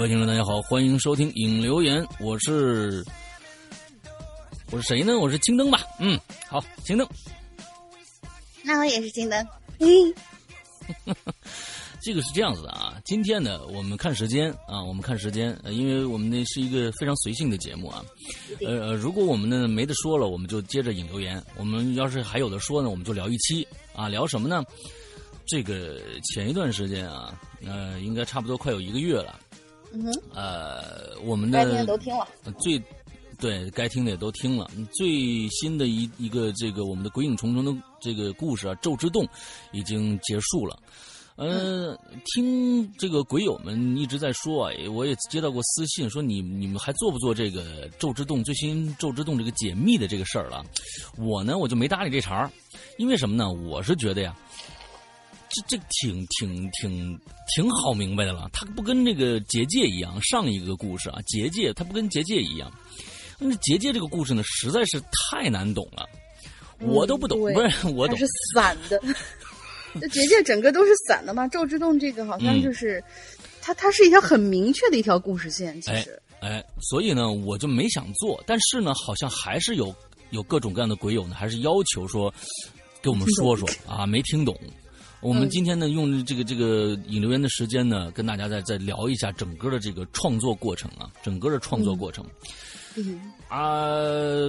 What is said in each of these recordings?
各位听众，大家好，欢迎收听影留言，我是我是谁呢？我是青灯吧。嗯，好，青灯。那我也是青灯。这个是这样子的啊，今天呢，我们看时间啊，我们看时间，呃因为我们那是一个非常随性的节目啊。呃呃，如果我们呢没得说了，我们就接着引留言；我们要是还有的说呢，我们就聊一期啊。聊什么呢？这个前一段时间啊，呃，应该差不多快有一个月了。嗯哼，呃，我们该听的的都听了。最对该听的也都听了，最新的一一个这个我们的《鬼影重重》的这个故事啊，《咒之洞》已经结束了。呃，听这个鬼友们一直在说啊，我也接到过私信说你你们还做不做这个《咒之洞》最新《咒之洞》这个解密的这个事儿了？我呢，我就没搭理这茬儿，因为什么呢？我是觉得呀。这这挺挺挺挺好明白的了，它不跟那个结界一样，上一个故事啊，结界它不跟结界一样。那结界这个故事呢，实在是太难懂了，我都不懂，不是我懂是，散的。这结界整个都是散的嘛，赵之洞这个好像就是，它它是一条很明确的一条故事线，其实。哎，所以呢，我就没想做，但是呢，好像还是有有各种各样的鬼友呢，还是要求说给我们说说啊，没听懂。我们今天呢，用这个这个引留言的时间呢，跟大家再再聊一下整个的这个创作过程啊，整个的创作过程。啊、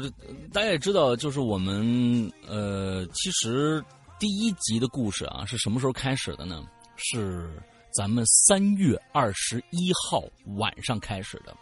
大家也知道，就是我们呃，其实第一集的故事啊，是什么时候开始的呢？是咱们三月二十一号晚上开始的。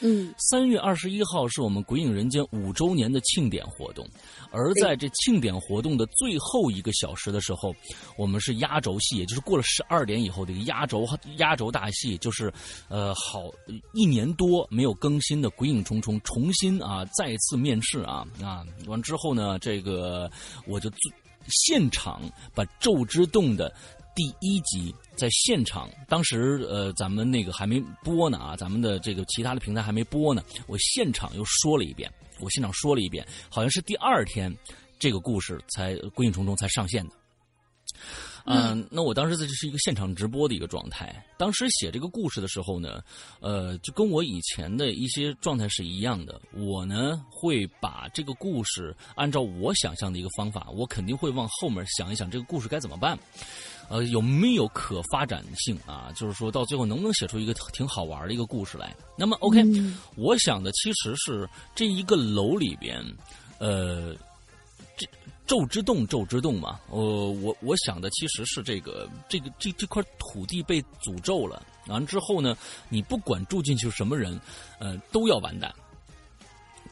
嗯。三月二十一号是我们《鬼影人间》五周年的庆典活动，而在这庆典活动的最后一个小时的时候，我们是压轴戏，也就是过了十二点以后的一个压轴压轴大戏，就是呃好一年多没有更新的《鬼影重重》重新啊再次面试啊啊完之后呢，这个我就现场把《咒之洞》的第一集在现场，当时呃咱们那个还没播呢啊，咱们的这个其他的平台还没播呢，我现场又说了一遍，我现场说了一遍，好像是第二天这个故事才《鬼影重重》才上线的。嗯、那我当时这是一个现场直播的一个状态。当时写这个故事的时候呢，呃，就跟我以前的一些状态是一样的。我呢会把这个故事按照我想象的一个方法，我肯定会往后面想一想这个故事该怎么办。呃，有没有可发展性啊？就是说到最后能不能写出一个挺好玩的一个故事来？那么，OK，、我想的其实是这一个楼里边，呃，这咒之洞，咒之洞嘛，呃，我我想的其实是这个这个这这块土地被诅咒了，完之后呢，你不管住进去什么人，呃，都要完蛋。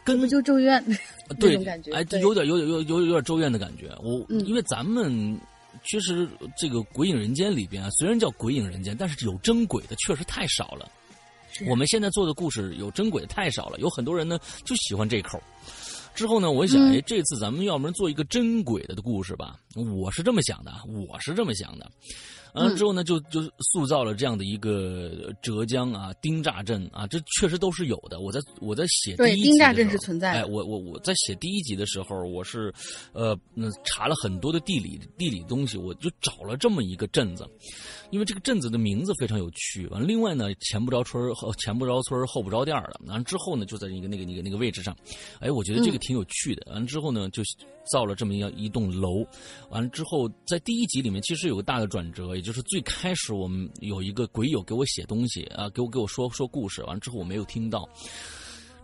根本就咒怨对哎，对有点有点有有有点咒怨的感觉。我、嗯因为咱们其实这个《鬼影人间》里边啊，虽然叫《鬼影人间》，但是有真鬼的确实太少了。我们现在做的故事有真鬼的太少了，有很多人呢就喜欢这口。之后呢，我想，嗯哎，这次咱们要不然做一个真鬼的的故事吧？我是这么想的，我是这么想的。嗯之后呢，就就塑造了这样的一个浙江啊丁栅镇啊，这确实都是有的。我在我在写第对一集的时候丁栅镇是存在的哎，我我我在写第一集的时候，我是呃嗯查了很多的地理地理东西，我就找了这么一个镇子，因为这个镇子的名字非常有趣。完了，另外呢，前不着村儿后前不着村后不着店儿的。完了之后呢，就在一个那个那个那个位置上，哎，我觉得这个挺有趣的。完了之后呢，就造了这么一样一栋楼。完了之后，在第一集里面其实有个大的转折，也就是最开始我们有一个鬼友给我写东西啊，给我给我说说故事。完了之后我没有听到。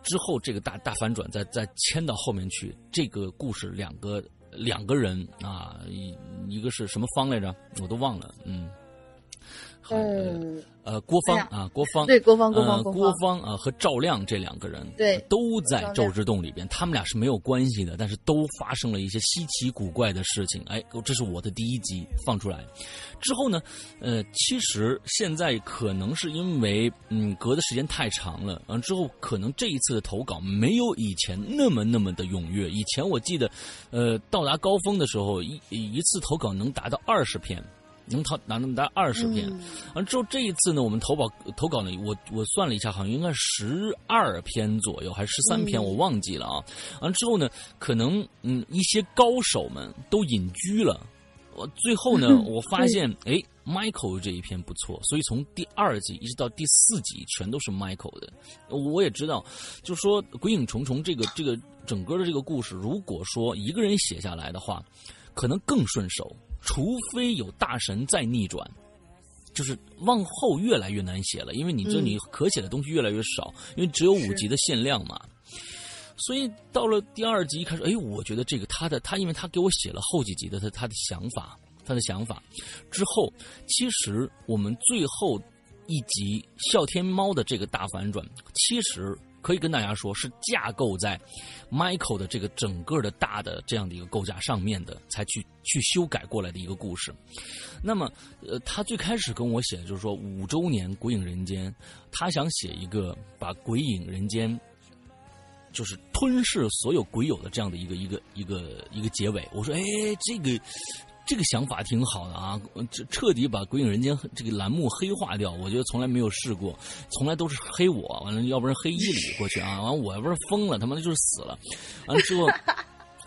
之后这个大大反转再再迁到后面去，这个故事两个两个人啊，一一个是什么方来着？我都忘了，嗯，还嗯，呃郭芳哎啊，郭芳对，郭芳，郭呃芳，郭芳，啊和赵亮这两个人，对都在赵之洞里边，他们俩是没有关系的，但是都发生了一些稀奇古怪的事情。哎，这是我的第一集放出来之后呢，呃，其实现在可能是因为嗯隔的时间太长了，完、之后可能这一次的投稿没有以前那么那么的踊跃。以前我记得，呃，到达高峰的时候，一一次投稿能达到二十篇。能投拿能达二十篇，嗯完之后这一次呢，我们投稿投稿呢，我我算了一下，好像应该十二篇左右，还是十三篇，嗯我忘记了啊。完之后呢，可能嗯一些高手们都隐居了。我最后呢，我发现哎，Michael 这一篇不错，所以从第二集一直到第四集全都是 Michael 的。我也知道，就说《鬼影重重》这个这个整个的这个故事，如果说一个人写下来的话，可能更顺手。除非有大神再逆转，就是往后越来越难写了，因为你这你可写的东西越来越少，因为只有五集的限量嘛。所以到了第二集一开始，哎，我觉得这个他的他，因为他给我写了后几集的他他的想法，他的想法。之后，其实我们最后一集笑天猫的这个大反转，其实可以跟大家说是架构在 Michael 的这个整个的大的这样的一个构架上面的，才去去修改过来的一个故事。那么，呃，他最开始跟我写的就是说五周年《鬼影人间》，他想写一个把《鬼影人间》就是吞噬所有鬼友的这样的一个一个一个一个结尾。我说，哎，这个。这个想法挺好的啊，彻底把《鬼影人间》这个栏目黑化掉，我觉得从来没有试过，从来都是黑我，完了要不然黑伊里过去啊，完了我要不是疯了，他妈的就是死了，完了之后。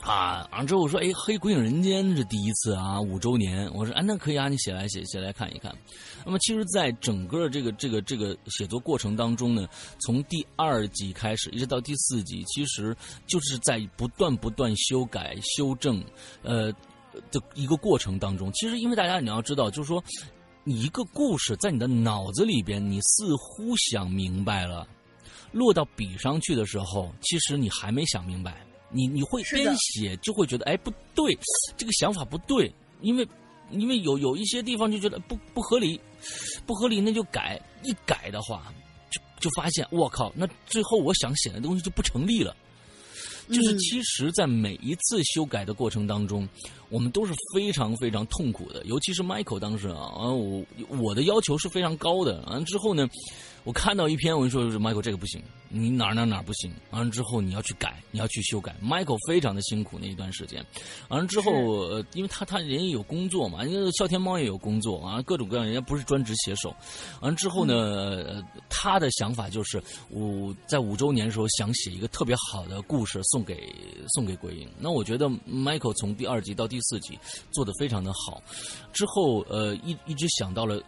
啊，完了之后我说，哎，黑《鬼影人间》这第一次啊，五周年，我说，哎，那可以啊，你写来写写来看一看。那么，其实，在整个这个这个这个写作过程当中呢，从第二集开始一直到第四集，其实就是在不断不断修改、修正，呃的一个过程当中。其实，因为大家你要知道，就是说，你一个故事在你的脑子里边，你似乎想明白了，落到笔上去的时候，其实你还没想明白。你你会边写就会觉得哎不对，这个想法不对，因为因为有有一些地方就觉得不不合理，不合理那就改，一改的话就就发现我靠，那最后我想写的东西就不成立了。就是嗯其实，在每一次修改的过程当中，我们都是非常非常痛苦的。尤其是 Michael 当时啊，啊，我我的要求是非常高的。完了之后呢，我看到一篇文说 Michael 这个不行，你哪儿哪儿哪儿不行。完了之后你要去改，你要去修改。Michael 非常的辛苦那一段时间。完了之后，呃，因为他他人也有工作嘛，因为笑天猫也有工作啊，各种各样，人家不是专职写手。完了之后呢，呃他的想法就是我在五周年的时候想写一个特别好的故事送给送给鬼影。那我觉得 Michael 从第二集到第四集做的非常的好，之后呃一一直想到了。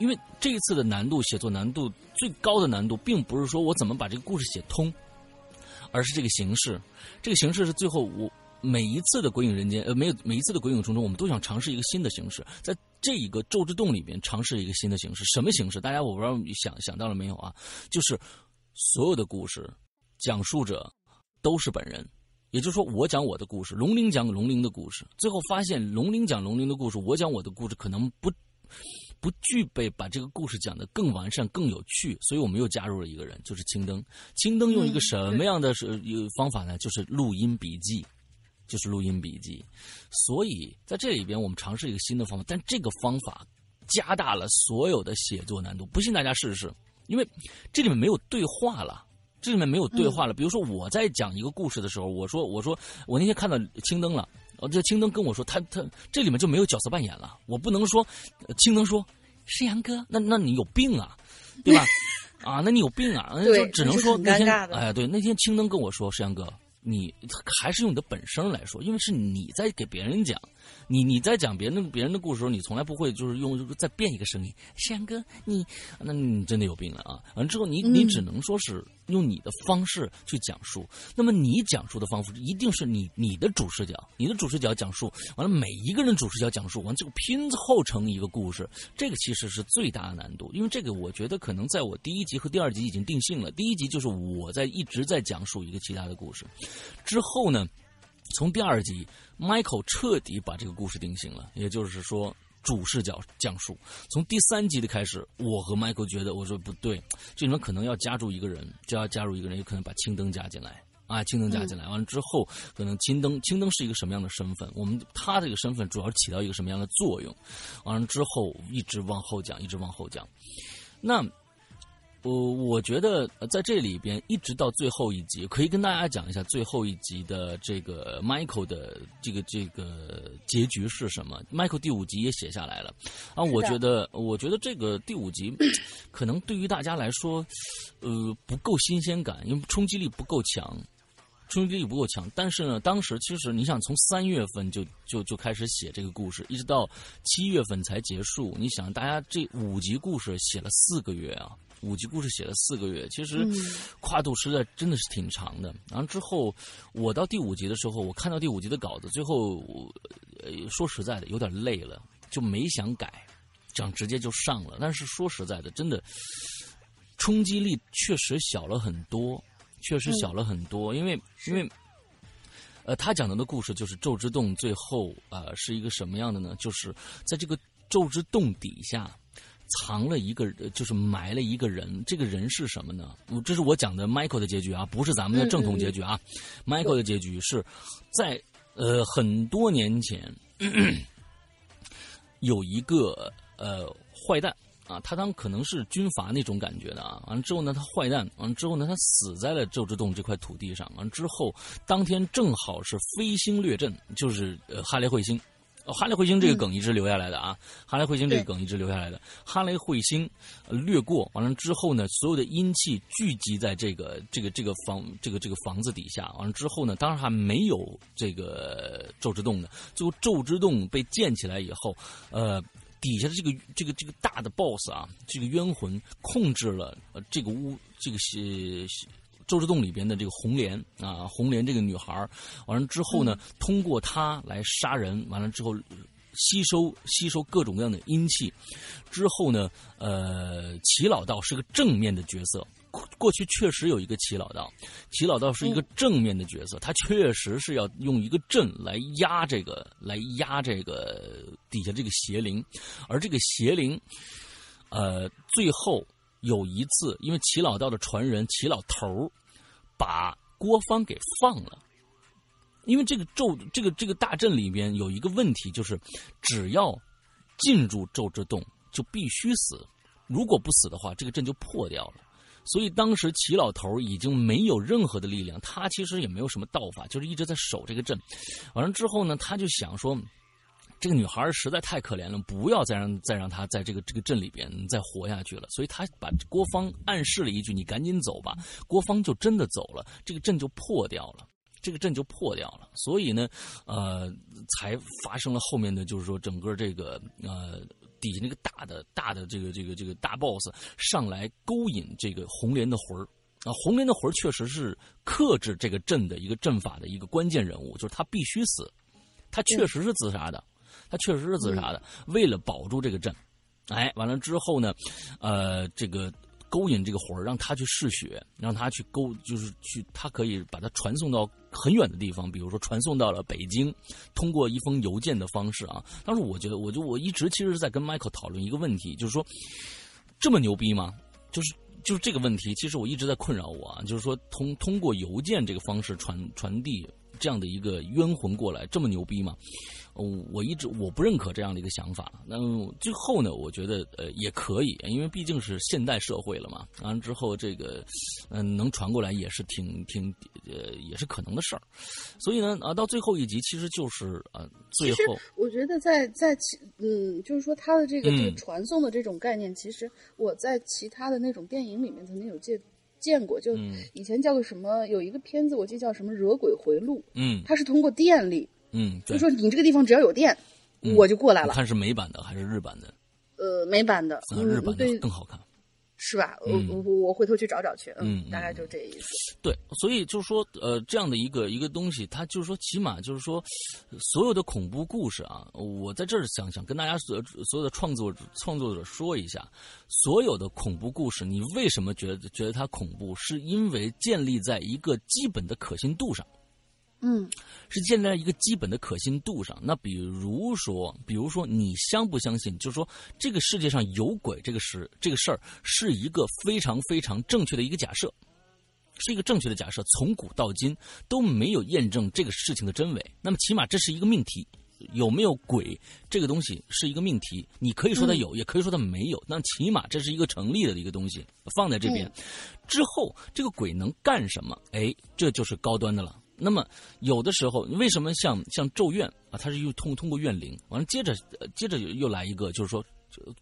因为这一次的难度，写作难度最高的难度，并不是说我怎么把这个故事写通，而是这个形式。这个形式是最后我每一次的《鬼影人间》呃，每有每一次的《鬼影重重》，我们都想尝试一个新的形式，在这一个咒之洞里边尝试一个新的形式。什么形式？大家我不知道你想想到了没有啊？就是所有的故事讲述者都是本人。也就是说，我讲我的故事，龙鳞讲龙鳞的故事，最后发现龙鳞讲龙鳞的故事，我讲我的故事，可能不不具备把这个故事讲得更完善、更有趣，所以我们又加入了一个人，就是青灯。青灯用一个什么样的是方法呢？就是录音笔记，就是录音笔记。所以在这里边，我们尝试一个新的方法，但这个方法加大了所有的写作难度。不信大家试试，因为这里面没有对话了。这里面没有对话了。比如说，我在讲一个故事的时候，我说：“我说，我那天看到青灯了。”哦，这青灯跟我说：“他他这里面就没有角色扮演了。”我不能说，青灯说：“是杨哥，那那你有病啊，对吧？啊，那你有病啊？就只能说那天，哎，对，那天青灯跟我说：“是杨哥，你还是用你的本声来说，因为是你在给别人讲。”你你在讲别人别人的故事时候，你从来不会就是用再变一个声音，山哥，你那你真的有病了啊！完之后，你你只能说是用你的方式去讲述。那么你讲述的方式一定是你你的主视角，你的主视角讲述完了，每一个人主视角讲述完，这个拼凑成一个故事，这个其实是最大的难度。因为这个，我觉得可能在我第一集和第二集已经定性了。第一集就是我在一直在讲述一个其他的故事，之后呢？从第二集，Michael 彻底把这个故事定型了，也就是说主视角讲述。从第三集的开始，我和 Michael 觉得，我说不对，这里面可能要加入一个人，就要加入一个人，有可能把青灯加进来啊，青灯加进来，完了之后，可能青灯青灯是一个什么样的身份？我们他这个身份主要起到一个什么样的作用？完了之后，一直往后讲，一直往后讲，那。我我觉得在这里边一直到最后一集，可以跟大家讲一下最后一集的这个 Michael 的这个这个结局是什么。Michael 第五集也写下来了啊，我觉得我觉得这个第五集可能对于大家来说，呃不够新鲜感，因为冲击力不够强，冲击力不够强。但是呢，当时其实你想从三月份就就就开始写这个故事，一直到七月份才结束。你想，大家这五集故事写了四个月啊。五集故事写了四个月，其实跨度实在真的是挺长的。然后之后我到第五集的时候，我看到第五集的稿子，最后呃说实在的有点累了，就没想改，这样直接就上了。但是说实在的，真的冲击力确实小了很多，确实小了很多。因为因为呃，他讲的的故事就是咒之洞最后啊是一个什么样的呢？就是在这个咒之洞底下。藏了一个，就是埋了一个人。这个人是什么呢？这是我讲的 Michael 的结局啊，不是咱们的正统结局啊。Michael 的结局是在呃很多年前，有一个呃坏蛋啊，他当可能是军阀那种感觉的啊。完了之后呢，他坏蛋，完了之后呢，他死在了周之洞这块土地上。完了之后，当天正好是飞星掠阵，就是呃哈雷彗星。哈雷彗星这个梗一直留下来的啊，哈雷彗星这个梗一直留下来的。哈雷彗星掠过完了之后呢，所有的阴气聚集在这个这个这个房这个这个房子底下。完了之后呢，当然还没有这个咒之洞呢。最后咒之洞被建起来以后，呃，底下的这个这个这个大的 boss 啊，这个冤魂控制了呃这个屋这个些。周之洞里边的这个红莲啊，红莲这个女孩完了之后呢，通过她来杀人，完了之后吸收吸收各种各样的阴气，之后呢，呃，齐老道是个正面的角色，过去确实有一个齐老道，齐老道是一个正面的角色，他确实是要用一个阵来压这个，来压这个底下这个邪灵，而这个邪灵，呃，最后有一次，因为齐老道的传人齐老头。把郭芳给放了，因为这个咒，这个这个大阵里边有一个问题，就是只要进入咒之洞，就必须死。如果不死的话，这个阵就破掉了。所以当时齐老头已经没有任何的力量，他其实也没有什么道法，就是一直在守这个阵。完了之后呢，他就想说。这个女孩实在太可怜了，不要再让再让她在这个这个镇里边再活下去了。所以她把郭芳暗示了一句：“你赶紧走吧。”郭芳就真的走了，这个镇就破掉了，这个镇就破掉了。所以呢，呃，才发生了后面的就是说，整个这个呃底下那个大的大的这个这个这个大 boss 上来勾引这个红莲的魂儿啊，红莲的魂儿确实是克制这个镇的一个阵法的一个关键人物，就是他必须死，他确实是自杀的。他确实是自杀的，为了保住这个阵，哎，完了之后呢，呃，这个勾引这个魂儿，让他去嗜血，让他去勾，就是去，他可以把他传送到很远的地方，比如说传送到了北京，通过一封邮件的方式啊。当时我觉得，我就我一直其实是在跟 Michael 讨论一个问题，就是说这么牛逼吗？就是就是这个问题，其实我一直在困扰我啊。就是说通通过邮件这个方式传传递这样的一个冤魂过来，这么牛逼吗？我一直我不认可这样的一个想法。那最后呢，我觉得呃也可以，因为毕竟是现代社会了嘛。完了之后，这个嗯能传过来也是挺挺呃也是可能的事儿。所以呢啊，到最后一集其实就是呃，最后我觉得在在其嗯，就是说他的这个这个传送的这种概念，其实我在其他的那种电影里面曾经有见见过，就以前叫个什么有一个片子，我记得叫什么《惹鬼回路》，嗯，它是通过电力。嗯，就说你这个地方只要有电，我就过来了。看是美版的还是日版的？呃，美版的，日版的更好看，是吧？我我我回头去找找去。嗯，大概就这意思。对，所以就是说，呃，这样的一个一个东西，它就是说，起码就是说，所有的恐怖故事啊，我在这儿想想跟大家所所有的创作创作者说一下，所有的恐怖故事，你为什么觉得觉得它恐怖？是因为建立在一个基本的可信度上。嗯，是建立在一个基本的可信度上。那比如说，比如说，你相不相信？就是说，这个世界上有鬼，这个事，这个事儿是一个非常非常正确的一个假设，是一个正确的假设。从古到今都没有验证这个事情的真伪。那么，起码这是一个命题。有没有鬼这个东西是一个命题？你可以说它有，也可以说它没有。那起码这是一个成立的一个东西，放在这边之后，这个鬼能干什么？哎，这就是高端的了。那么有的时候，为什么像像咒怨啊，它是又通通过怨灵，完了接着接着又来一个，就是说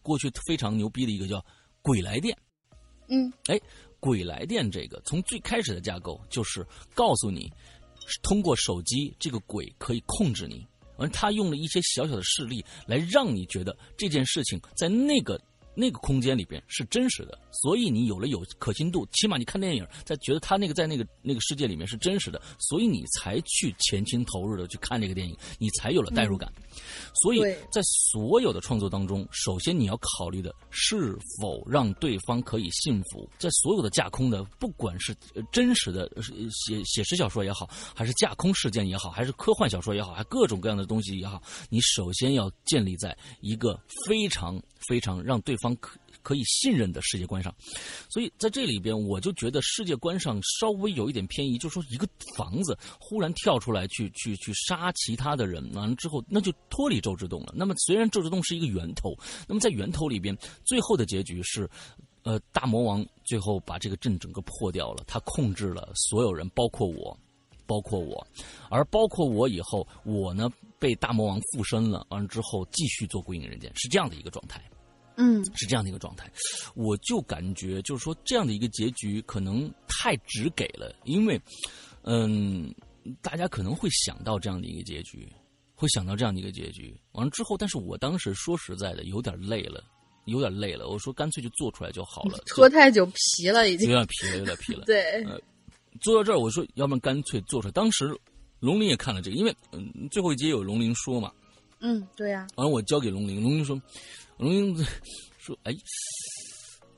过去非常牛逼的一个叫鬼来电。嗯，哎，鬼来电这个从最开始的架构就是告诉你，通过手机这个鬼可以控制你，完他用了一些小小的事例来让你觉得这件事情在那个。那个空间里边是真实的，所以你有了有可信度，起码你看电影在觉得他那个在那个那个世界里面是真实的，所以你才去全情投入的去看这个电影，你才有了代入感。所以在所有的创作当中，首先你要考虑的是否让对方可以信服。在所有的架空的，不管是真实的写写实小说也好，还是架空事件也好，还是科幻小说也好，还各种各样的东西也好，你首先要建立在一个非常非常让对方。可可以信任的世界观上，所以在这里边，我就觉得世界观上稍微有一点偏移，就是说一个房子忽然跳出来去去去杀其他的人，完了之后那就脱离周之洞了。那么虽然周之洞是一个源头，那么在源头里边，最后的结局是，呃，大魔王最后把这个阵整个破掉了，他控制了所有人，包括我，包括我，而包括我以后，我呢被大魔王附身了，完了之后继续做归隐人间，是这样的一个状态。嗯，是这样的一个状态，我就感觉就是说这样的一个结局可能太直给了，因为，嗯，大家可能会想到这样的一个结局，会想到这样的一个结局。完了之后，但是我当时说实在的，有点累了，有点累了。我说干脆就做出来就好了。拖太久皮了，已经有点皮了，有点皮了。对，呃，做到这儿，我说要不然干脆做出来。当时龙鳞也看了这个，因为嗯，最后一集有龙鳞说嘛。嗯，对呀。完了，我交给龙鳞，龙鳞说。龙鳞说：“哎，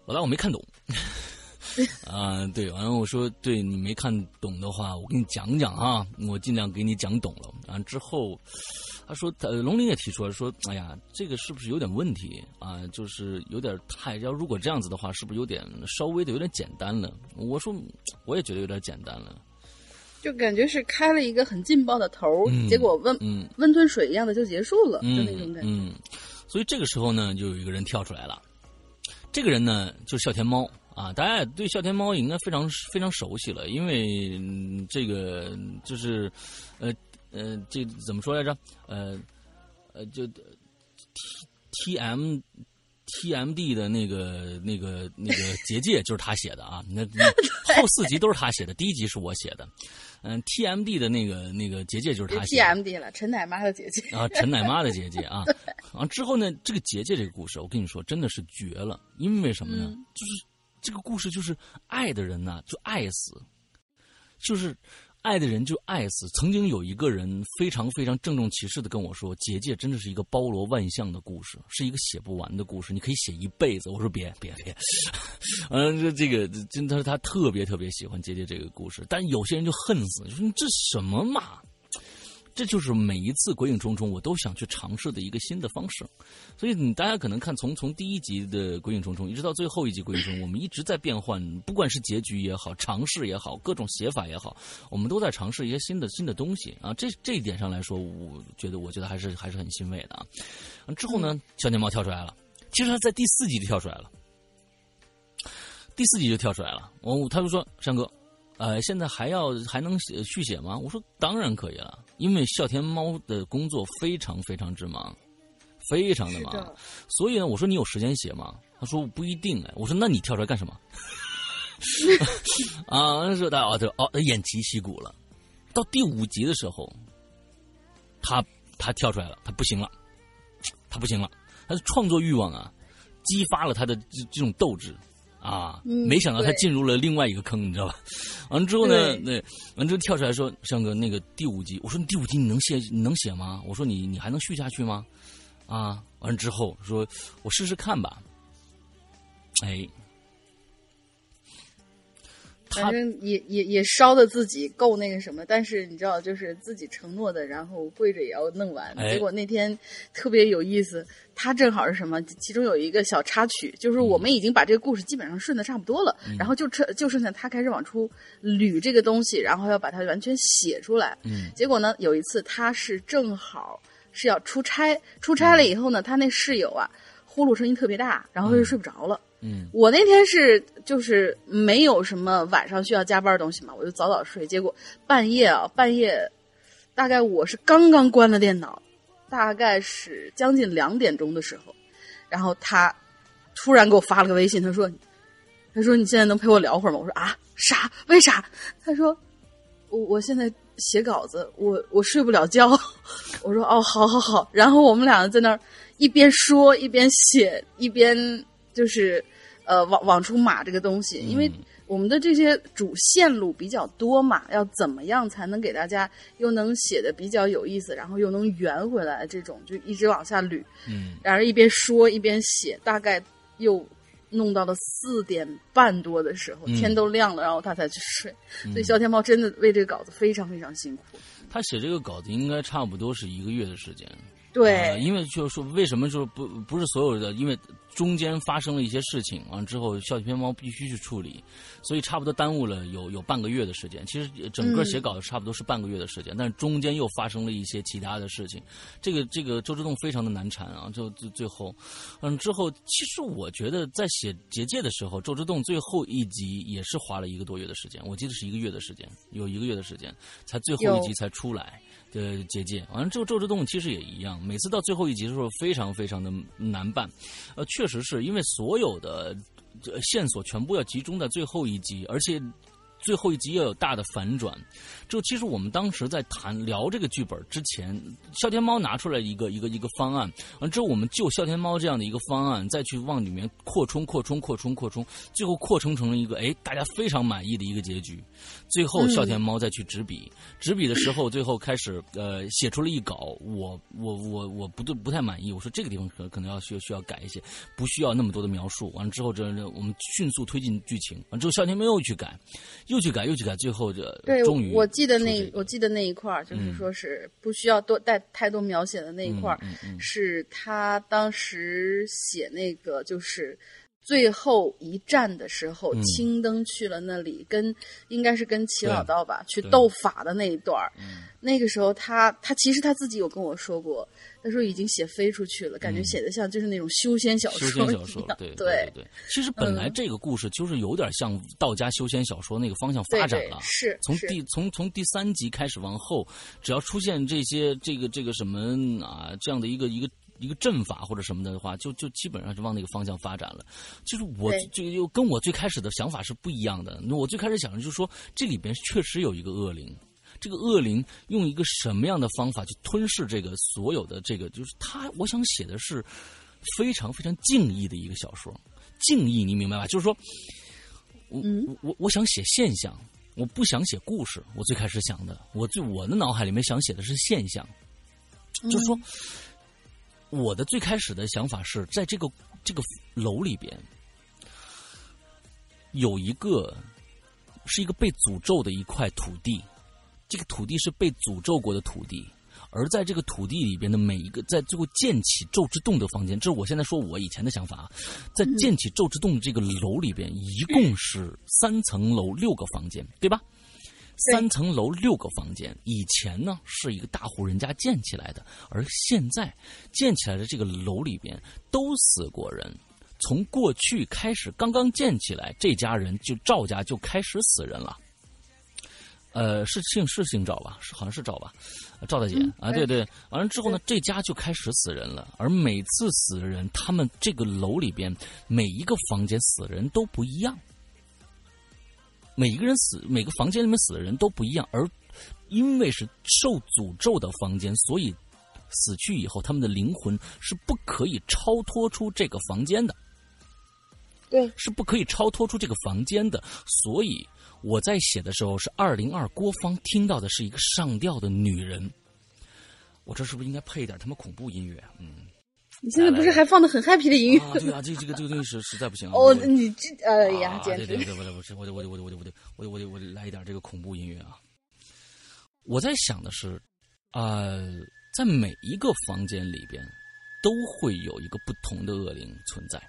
老大，我没看懂。啊，对，完了我说，对你没看懂的话，我给你讲讲啊，我尽量给你讲懂了。啊，之后他说，他龙鳞也提出来说，哎呀，这个是不是有点问题啊？就是有点太要，如果这样子的话，是不是有点稍微的有点简单了？我说，我也觉得有点简单了，就感觉是开了一个很劲爆的头，结果温温吞水一样的就结束了，就那种感觉。”所以这个时候呢，就有一个人跳出来了。这个人呢，就是笑天猫啊。大家对笑天猫应该非常非常熟悉了，因为这个就是呃呃，这怎么说来着？呃呃，就 T T M T M D 的那个那个那个结界就是他写的啊。那 后四集都是他写的，第一集是我写的。嗯，T M D 的那个那个结界就是他写的。T M D 了，陈奶妈的结界啊，陈奶妈的结界啊。啊之后呢，这个结界这个故事，我跟你说，真的是绝了。因为什么呢？就是这个故事就是爱的人呢，就爱死，就是爱的人就爱死。曾经有一个人非常非常郑重其事的跟我说：“结界真的是一个包罗万象的故事，是一个写不完的故事，你可以写一辈子。”我说：“别别别，嗯，这这个真他他特别特别喜欢结界这个故事，但有些人就恨死，说你这什么嘛。”这就是每一次《鬼影重重》我都想去尝试的一个新的方式，所以你大家可能看从从第一集的《鬼影重重》一直到最后一集《鬼影重重》，我们一直在变换，不管是结局也好，尝试也好，各种写法也好，我们都在尝试一些新的新的东西啊。这这一点上来说，我觉得我觉得还是还是很欣慰的啊。之后呢，小年猫跳出来了，其实他在第四集就跳出来了，第四集就跳出来了。我他就说：“山哥。”呃，现在还要还能写续写吗？我说当然可以了，因为笑天猫的工作非常非常之忙，非常的忙，所以呢，我说你有时间写吗？他说不一定哎。我说那你跳出来干什么？啊，那时候他哦，他哦，他偃旗息鼓了。到第五集的时候，他他跳出来了，他不行了，他不行了，他的创作欲望啊，激发了他的这这种斗志。啊，没想到他进入了另外一个坑，你知道吧？完了之后呢，那完之后跳出来说：“尚哥，那个第五集，我说你第五集你能写你能写吗？我说你你还能续下去吗？啊，完了之后说，我试试看吧。哎。”反正也也也烧的自己够那个什么，但是你知道，就是自己承诺的，然后跪着也要弄完。结果那天特别有意思，他正好是什么？其中有一个小插曲，就是我们已经把这个故事基本上顺的差不多了，然后就剩就剩下他开始往出捋这个东西，然后要把它完全写出来。嗯。结果呢，有一次他是正好是要出差，出差了以后呢，他那室友啊呼噜声音特别大，然后就睡不着了。嗯，嗯我那天是就是没有什么晚上需要加班的东西嘛，我就早早睡。结果半夜啊，半夜大概我是刚刚关了电脑，大概是将近两点钟的时候，然后他突然给我发了个微信，他说：“他说你现在能陪我聊会儿吗？”我说：“啊，啥？为啥？”他说：“我我现在写稿子，我我睡不了觉。”我说：“哦，好好好。”然后我们俩在那儿一边说一边写一边。就是，呃，往往出码这个东西，因为我们的这些主线路比较多嘛，要怎么样才能给大家又能写的比较有意思，然后又能圆回来？这种就一直往下捋，嗯，然后一边说一边写，大概又弄到了四点半多的时候，天都亮了，然后他才去睡。所以肖天猫真的为这个稿子非常非常辛苦。他写这个稿子应该差不多是一个月的时间。对，因为就是说，为什么说不不是所有的？因为中间发生了一些事情，完之后笑片猫必须去处理，所以差不多耽误了有有半个月的时间。其实整个写稿差不多是半个月的时间，但是中间又发生了一些其他的事情。这个这个周之洞非常的难缠啊，就最最后，嗯，之后其实我觉得在写结界的时候，周之洞最后一集也是花了一个多月的时间，我记得是一个月的时间，有一个月的时间才最后一集才出来。的结界，完了之后，咒之洞其实也一样，每次到最后一集的时候，非常非常的难办。呃，确实是因为所有的线索全部要集中在最后一集，而且。最后一集要有大的反转，就其实我们当时在谈聊这个剧本之前，笑天猫拿出来一个一个一个方案，完之后我们就笑天猫这样的一个方案再去往里面扩充扩充扩充扩充，最后扩充成了一个哎大家非常满意的一个结局。最后笑天猫再去执笔，执笔的时候最后开始呃写出了一稿，我我我我不对不太满意，我说这个地方可可能要需需要改一些，不需要那么多的描述。完了之后这我们迅速推进剧情，完之后笑天猫又去改。又去改，又去改，最后这终于我记得那我记得那一块儿，就是说是不需要多带太多描写的那一块儿，是他当时写那个就是最后一战的时候，青灯去了那里，跟应该是跟齐老道吧去斗法的那一段儿，那个时候他他其实他自己有跟我说过。他说已经写飞出去了，感觉写的像就是那种修仙小说修仙小说，对对对。其实本来这个故事就是有点像道家修仙小说那个方向发展了。是从第从从第三集开始往后，只要出现这些这个这个什么啊这样的一个一个一个阵法或者什么的话，就就基本上是往那个方向发展了。就是我这个又跟我最开始的想法是不一样的。我最开始想的就是说，这里边确实有一个恶灵。这个恶灵用一个什么样的方法去吞噬这个所有的这个？就是他，我想写的是非常非常敬意的一个小说。敬意，你明白吧？就是说，我我我我想写现象，我不想写故事，我最开始想的，我最我的脑海里面想写的是现象，就是说，我的最开始的想法是在这个这个楼里边有一个是一个被诅咒的一块土地，这个土地是被诅咒过的土地。而在这个土地里边的每一个，在最后建起咒之洞的房间，这是我现在说我以前的想法啊。在建起咒之洞的这个楼里边，一共是三层楼六个房间，对吧？三层楼六个房间，以前呢是一个大户人家建起来的，而现在建起来的这个楼里边都死过人。从过去开始，刚刚建起来，这家人就赵家就开始死人了。呃，是姓是姓赵吧？是好像是赵吧？赵大姐啊，对对。完了之后呢，这家就开始死人了。而每次死人，他们这个楼里边每一个房间死人都不一样。每一个人死，每个房间里面死的人都不一样。而因为是受诅咒的房间，所以死去以后，他们的灵魂是不可以超脱出这个房间的。对，是不可以超脱出这个房间的。所以。我在写的时候是二零二郭芳听到的是一个上吊的女人，我这是不是应该配一点他妈恐怖音乐？啊嗯，你现在不是还放的很 happy 的音乐？对啊，这这个这个东西实实在不行。啊哦，你这哎呀，简直！对对对，我得我得我得我得我得我得我得我得我得我得来一点这个恐怖音乐啊！我在想的是，呃，在每一个房间里边都会有一个不同的恶灵存在。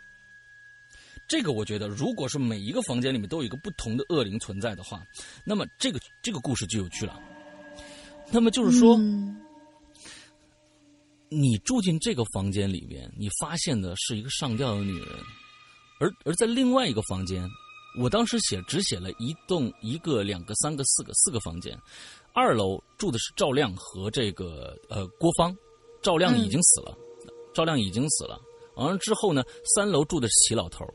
这个我觉得，如果是每一个房间里面都有一个不同的恶灵存在的话，那么这个这个故事就有趣了。那么就是说，你住进这个房间里面，你发现的是一个上吊的女人，而而在另外一个房间，我当时写只写了一栋、一个、两个、三个、四个四个房间，二楼住的是赵亮和这个呃郭芳，赵亮已经死了，赵亮已经死了。完了之后呢，三楼住的是齐老头。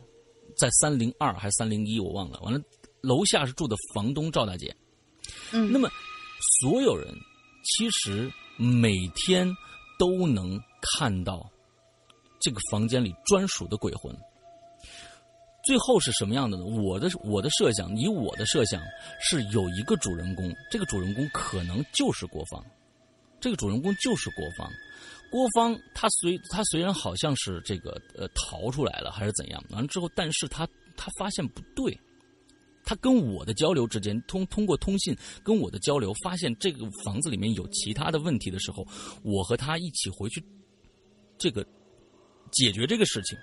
在三零二还是三零一，我忘了。完了，楼下是住的房东赵大姐。嗯，那么所有人其实每天都能看到这个房间里专属的鬼魂。最后是什么样的呢？我的我的设想，以我的设想是有一个主人公，这个主人公可能就是郭芳，这个主人公就是郭芳。郭芳，他虽他虽然好像是这个呃逃出来了还是怎样，完了之后，但是他他发现不对，他跟我的交流之间通通过通信跟我的交流，发现这个房子里面有其他的问题的时候，我和他一起回去，这个解决这个事情。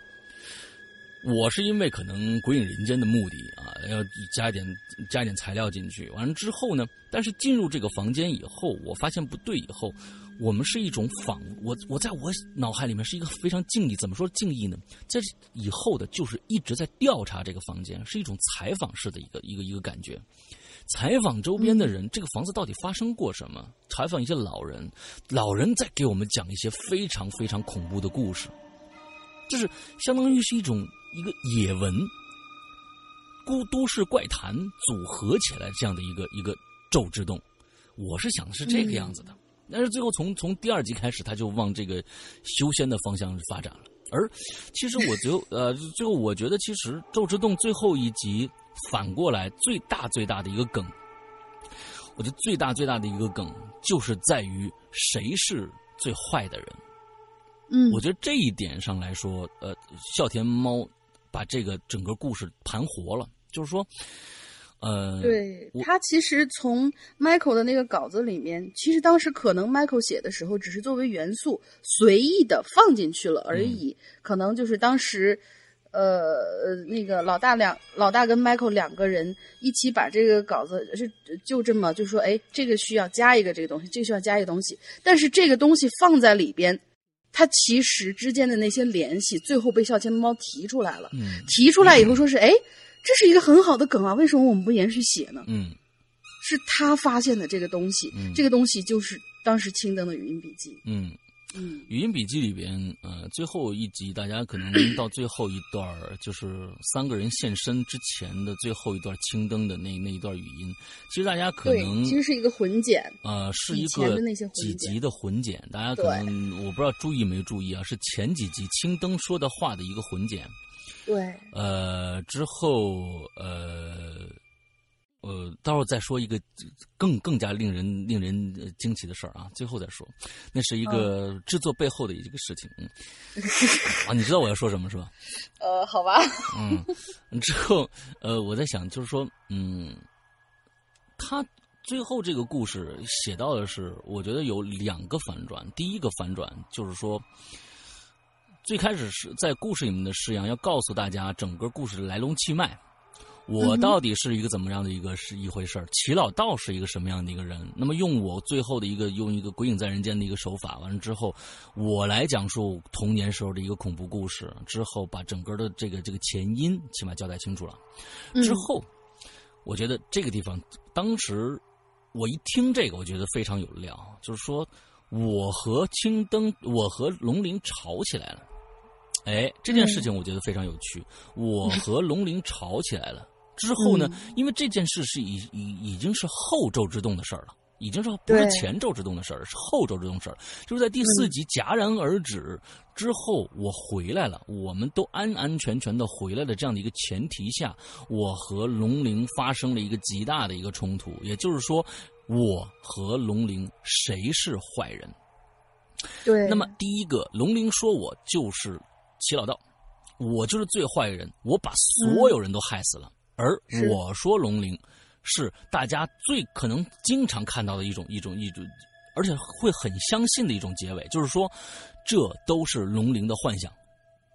我是因为可能鬼影人间的目的啊，要加一点加一点材料进去，完了之后呢，但是进入这个房间以后，我发现不对以后。我们是一种仿我，我在我脑海里面是一个非常敬意。怎么说敬意呢？在以后的，就是一直在调查这个房间，是一种采访式的一个一个一个感觉。采访周边的人，这个房子到底发生过什么？采访一些老人，老人在给我们讲一些非常非常恐怖的故事，就是相当于是一种一个野文、孤都市怪谈组合起来这样的一个一个咒之洞。我是想的是这个样子的。但是最后从从第二集开始，他就往这个修仙的方向发展了。而其实我就呃，最后我觉得，其实《咒之洞》最后一集反过来最大最大的一个梗，我觉得最大最大的一个梗就是在于谁是最坏的人。嗯，我觉得这一点上来说，呃，笑田猫把这个整个故事盘活了，就是说。呃，对他其实从 Michael 的那个稿子里面，其实当时可能 Michael 写的时候只是作为元素随意的放进去了而已，可能就是当时，呃，那个老大两老大跟 Michael 两个人一起把这个稿子是就这么就说，哎，这个需要加一个这个东西，这个需要加一个东西，但是这个东西放在里边，它其实之间的那些联系，最后被笑千猫提出来了，提出来以后说是，哎。这是一个很好的梗啊，为什么我们不延续写呢？嗯，是他发现的这个东西，这个东西就是当时青灯的语音笔记。嗯嗯，语音笔记里边，呃，最后一集大家可能 到最后一段就是三个人现身之前的最后一段青灯的那那一段语音，其实大家可能其实是一个混剪，呃，是一个几集的混剪，大家可能我不知道注意没注意啊，是前几集青灯说的话的一个混剪。对，呃，之后呃，呃，待会儿再说一个更更加令人令人惊奇的事儿啊，最后再说，那是一个制作背后的一个事情。嗯，啊，你知道我要说什么是吧？呃，好吧。嗯，之后呃，我在想，就是说，嗯，他最后这个故事写到的是，我觉得有两个反转。第一个反转就是说。最开始是在故事里面的释阳要告诉大家整个故事的来龙去脉，我到底是一个怎么样的一个是一回事儿，齐老道是一个什么样的一个人。那么用我最后的一个用一个鬼影在人间的一个手法，完了之后，我来讲述童年时候的一个恐怖故事，之后把整个的这个这个前因起码交代清楚了。之后，我觉得这个地方当时我一听这个，我觉得非常有料，就是说我和青灯，我和龙鳞吵起来了。哎，这件事情我觉得非常有趣。我和龙鳞吵起来了之后呢，因为这件事是已已已经是后周之动的事儿了，已经是不是前周之动的事儿，是后周之动事儿。就是在第四集戛然而止之后，我回来了，我们都安安全全的回来的。这样的一个前提下，我和龙鳞发生了一个极大的一个冲突。也就是说，我和龙鳞谁是坏人？对。那么第一个，龙鳞说我就是。齐老道，我就是最坏人，我把所有人都害死了。而我说龙鳞是大家最可能经常看到的一种一种一种，而且会很相信的一种结尾，就是说这都是龙鳞的幻想，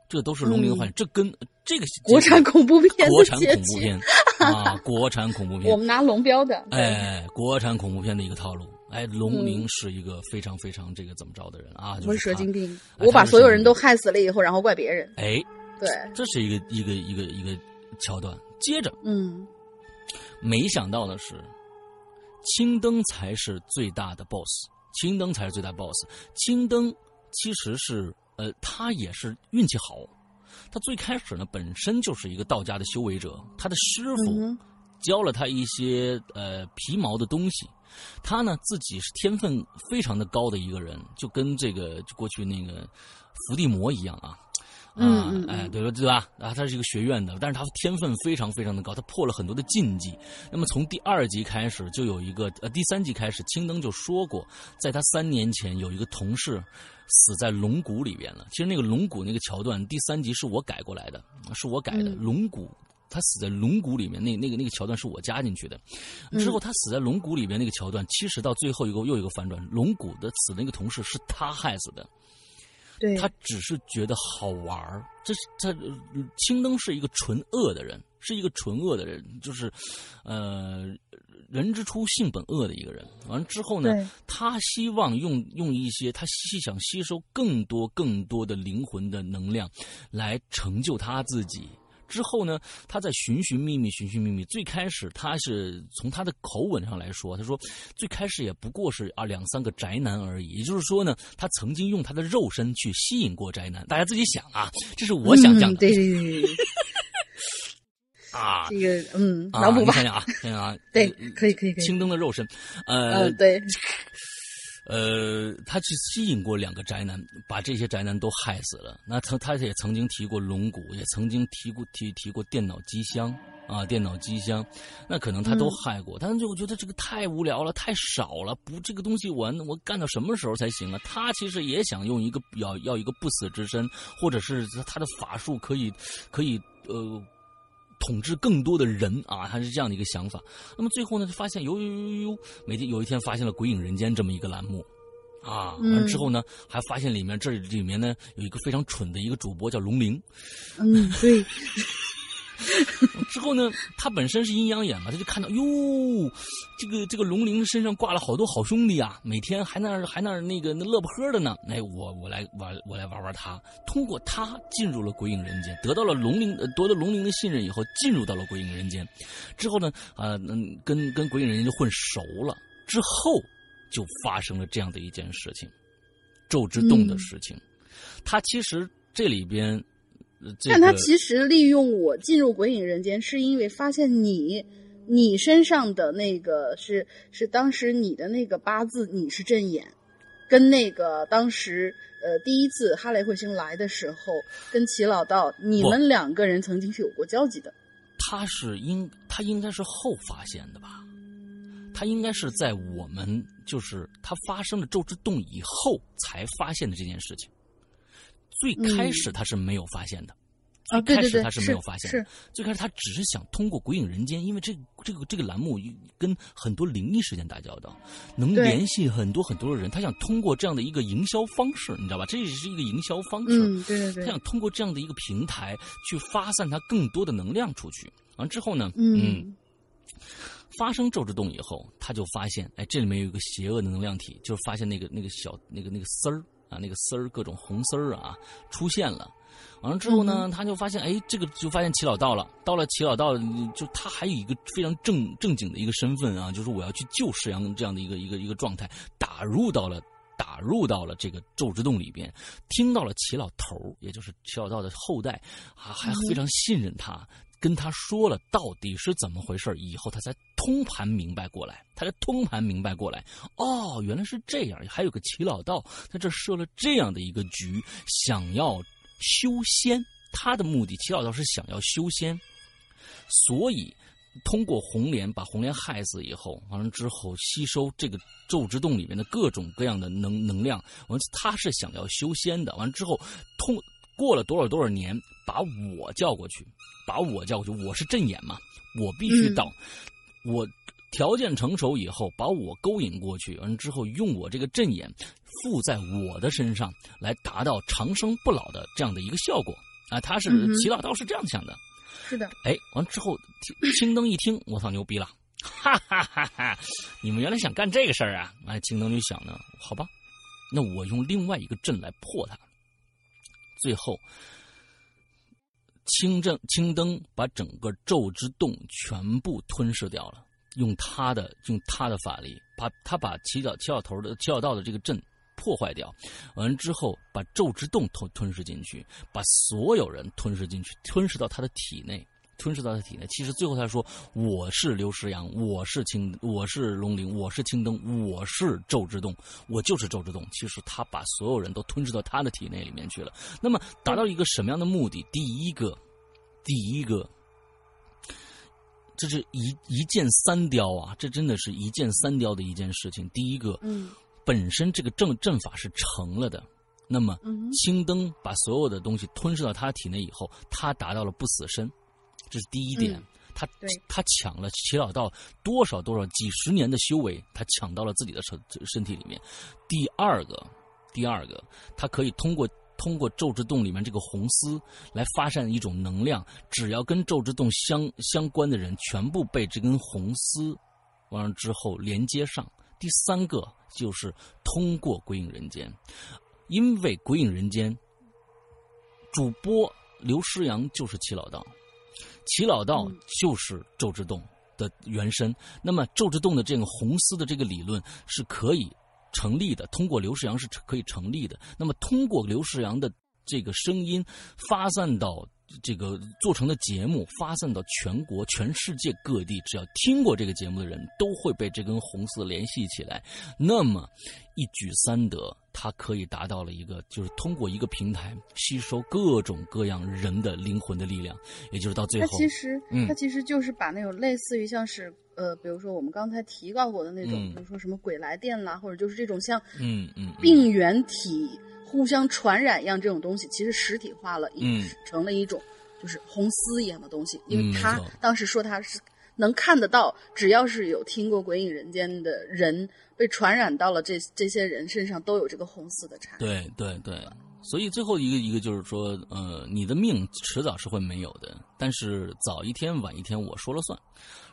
这都是龙鳞的幻想。这跟这个国产恐怖片，国产恐怖片 啊，国产恐怖片，我们拿龙标的，哎，国产恐怖片的一个套路。哎，龙鳞是一个非常非常这个怎么着的人啊？就是蛇精病。我把所有人都害死了以后，然后怪别人。哎，对，这是一个一个一个一个桥段。接着，嗯，没想到的是，青灯才是最大的 boss。青灯才是最大 boss。青灯其实是呃，他也是运气好。他最开始呢，本身就是一个道家的修为者，他的师傅教了他一些呃皮毛的东西。他呢，自己是天分非常的高的一个人，就跟这个过去那个伏地魔一样啊，嗯，哎，对吧？对吧？啊，他是一个学院的，但是他天分非常非常的高，他破了很多的禁忌。那么从第二集开始，就有一个呃，第三集开始，青灯就说过，在他三年前有一个同事死在龙骨里边了。其实那个龙骨那个桥段，第三集是我改过来的，是我改的龙骨。他死在龙骨里面，那那个那个桥段是我加进去的。之后他死在龙骨里面那个桥段，其实到最后一个又一个反转，龙骨的死那个同事是他害死的。对，他只是觉得好玩儿。这是他青灯是一个纯恶的人，是一个纯恶的人，就是呃人之初性本恶的一个人。完了之后呢，他希望用用一些他吸想吸收更多更多的灵魂的能量，来成就他自己。之后呢，他在寻寻觅觅，寻寻觅觅。最开始，他是从他的口吻上来说，他说最开始也不过是啊两三个宅男而已。也就是说呢，他曾经用他的肉身去吸引过宅男。大家自己想啊，这是我想象的。对对对。啊，这个嗯，脑补吧。想想啊，想想啊。对，可以可以可以。青灯的肉身，呃，对。呃，他去吸引过两个宅男，把这些宅男都害死了。那他他也曾经提过龙骨，也曾经提过提提过电脑机箱啊，电脑机箱，那可能他都害过。但是我觉得这个太无聊了，太少了，不这个东西我我干到什么时候才行啊？他其实也想用一个要要一个不死之身，或者是他的法术可以可以呃统治更多的人啊，他是这样的一个想法。那么最后呢，就发现有有有有，每天有一天发现了《鬼影人间》这么一个栏目。啊，完之后呢，还发现里面这里面呢有一个非常蠢的一个主播叫龙玲。嗯，对。之后呢，他本身是阴阳眼嘛，他就看到哟，这个这个龙鳞身上挂了好多好兄弟啊，每天还那还那那个那乐不呵的呢。哎，我我来玩，我来玩玩他。通过他进入了鬼影人间，得到了龙鳞，夺得龙鳞的信任以后，进入到了鬼影人间。之后呢，啊，嗯，跟跟鬼影人间就混熟了。之后。就发生了这样的一件事情，咒之洞的事情。他其实这里边，但他其实利用我进入鬼影人间，是因为发现你，你身上的那个是是当时你的那个八字，你是正眼，跟那个当时呃第一次哈雷彗星来的时候，跟齐老道你们两个人曾经是有过交集的。他是应他应该是后发现的吧？他应该是在我们就是他发生了咒之洞以后才发现的这件事情。最开始他是没有发现的。啊，最开始他是没有发现，是最开始他只是想通过《鬼影人间》，因为这这个这个栏目跟很多灵异事件打交道，能联系很多很多的人。他想通过这样的一个营销方式，你知道吧？这也是一个营销方式。嗯，对对对。他想通过这样的一个平台去发散他更多的能量出去。完之后呢，嗯，发生咒之洞以后，他就发现，哎，这里面有一个邪恶的能量体，就是发现那个那个小那个那个丝儿啊，那个丝儿各种红丝儿啊出现了。完了之后呢，他就发现，哎，这个就发现齐老道了。到了齐老道，就他还有一个非常正正经的一个身份啊，就是我要去救石阳这样的一个一个一个状态，打入到了打入到了这个咒之洞里边，听到了齐老头也就是齐老道的后代啊，还非常信任他，跟他说了到底是怎么回事以后他才通盘明白过来，他才通盘明白过来，哦，原来是这样，还有个齐老道在这设了这样的一个局，想要。修仙，他的目的，齐老道是想要修仙，所以通过红莲把红莲害死以后，完了之后吸收这个咒之洞里面的各种各样的能能量，完他是想要修仙的。完了之后，通过了多少多少年，把我叫过去，把我叫过去，我是阵眼嘛，我必须到，我条件成熟以后，把我勾引过去，完了之后用我这个阵眼。附在我的身上，来达到长生不老的这样的一个效果啊！他是齐老道是这样想的，是的。哎，完之后，青灯一听，我操，牛逼了！哈哈哈哈！你们原来想干这个事儿啊？哎，青灯就想呢，好吧，那我用另外一个阵来破他。最后，青正青灯把整个咒之洞全部吞噬掉了，用他的用他的法力，把他把祈祷祈祷头的祈祷道的这个阵。破坏掉，完之后把咒之洞吞吞噬进去，把所有人吞噬进去，吞噬到他的体内，吞噬到他体内。其实最后他说：“我是刘石阳，我是青，我是龙鳞，我是青灯，我是咒之洞，我就是咒之洞。”其实他把所有人都吞噬到他的体内里面去了。那么达到一个什么样的目的？第一个，第一个，这是一一箭三雕啊！这真的是一箭三雕的一件事情。第一个，嗯。本身这个阵阵法是成了的，那么青灯把所有的东西吞噬到他体内以后，他达到了不死身，这是第一点。他他抢了齐老道多少多少几十年的修为，他抢到了自己的身身体里面。第二个，第二个，他可以通过通过咒之洞里面这个红丝来发散一种能量，只要跟咒之洞相相关的人，全部被这根红丝完了之后连接上。第三个就是通过《鬼影人间》，因为《鬼影人间》主播刘诗阳就是齐老道，齐老道就是周之洞的原身。那么周之洞的这个红丝的这个理论是可以成立的，通过刘世阳是可以成立的。那么通过刘世阳的这个声音发散到。这个做成的节目发散到全国、全世界各地，只要听过这个节目的人都会被这根红丝联系起来。那么一举三得，它可以达到了一个，就是通过一个平台吸收各种各样人的灵魂的力量，也就是到最后，它其实，它其实就是把那种类似于像是呃，比如说我们刚才提到过的那种，比如说什么鬼来电啦，或者就是这种像嗯嗯病原体。互相传染一样这种东西，其实实体化了，嗯，成了一种就是红丝一样的东西。因为他当时说他是能看得到，只要是有听过《鬼影人间》的人，被传染到了这这些人身上，都有这个红丝的产。对对对，所以最后一个一个就是说，呃，你的命迟早是会没有的，但是早一天晚一天我说了算。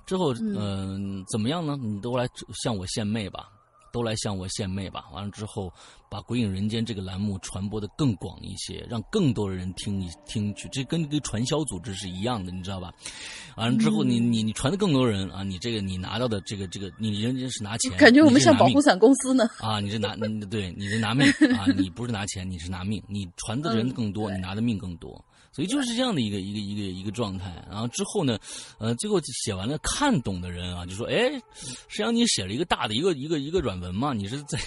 之后，嗯，怎么样呢？你都来向我献媚吧。都来向我献媚吧！完了之后，把《鬼影人间》这个栏目传播的更广一些，让更多的人听一听去。这跟跟传销组织是一样的，你知道吧？完了之后，你你你传的更多人啊！你这个你拿到的这个这个，你人家是拿钱，感觉我们像保护伞公司呢啊！你是拿对，你是拿命啊！你不是拿钱，你是拿命。你传的人更多，你拿的命更多。所以就是这样的一个一个一个一个状态，然后之后呢，呃，最后写完了，看懂的人啊，就说：“哎，实际上你写了一个大的一个一个一个软文嘛，你是在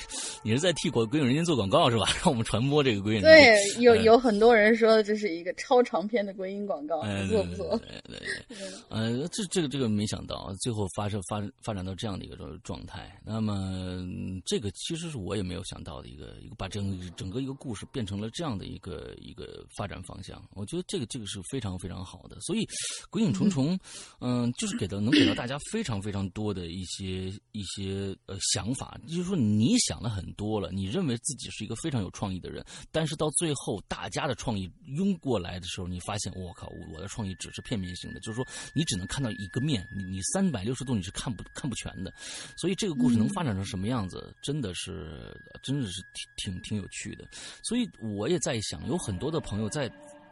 你是在替鬼鬼影人间做广告是吧？让我们传播这个鬼影。对，有有很多人说这是一个超长篇的鬼影广告，不错不错。对对，呃，这这个这个没想到，最后发生发发展到这样的一个状态。那么这个其实是我也没有想到的一个一个把整整个一个故事变成了这样的一个一个发展方向。我觉得这个这个是非常非常好的。所以鬼影重重，嗯，就是给到能给到大家非常非常多的一些一些呃想法，就是说你想了很多了，你认为自己是一个非常有创意的人，但是到最后大家的创意拥过来的时候，你发现我靠，我的创意只是片面性的，就是说你只能看到一个面，你你三百六十度你是看不看不全的。所以这个故事能发展成什么样子，真的是真的是挺挺挺有趣的。所以我也在想，有很多的朋友在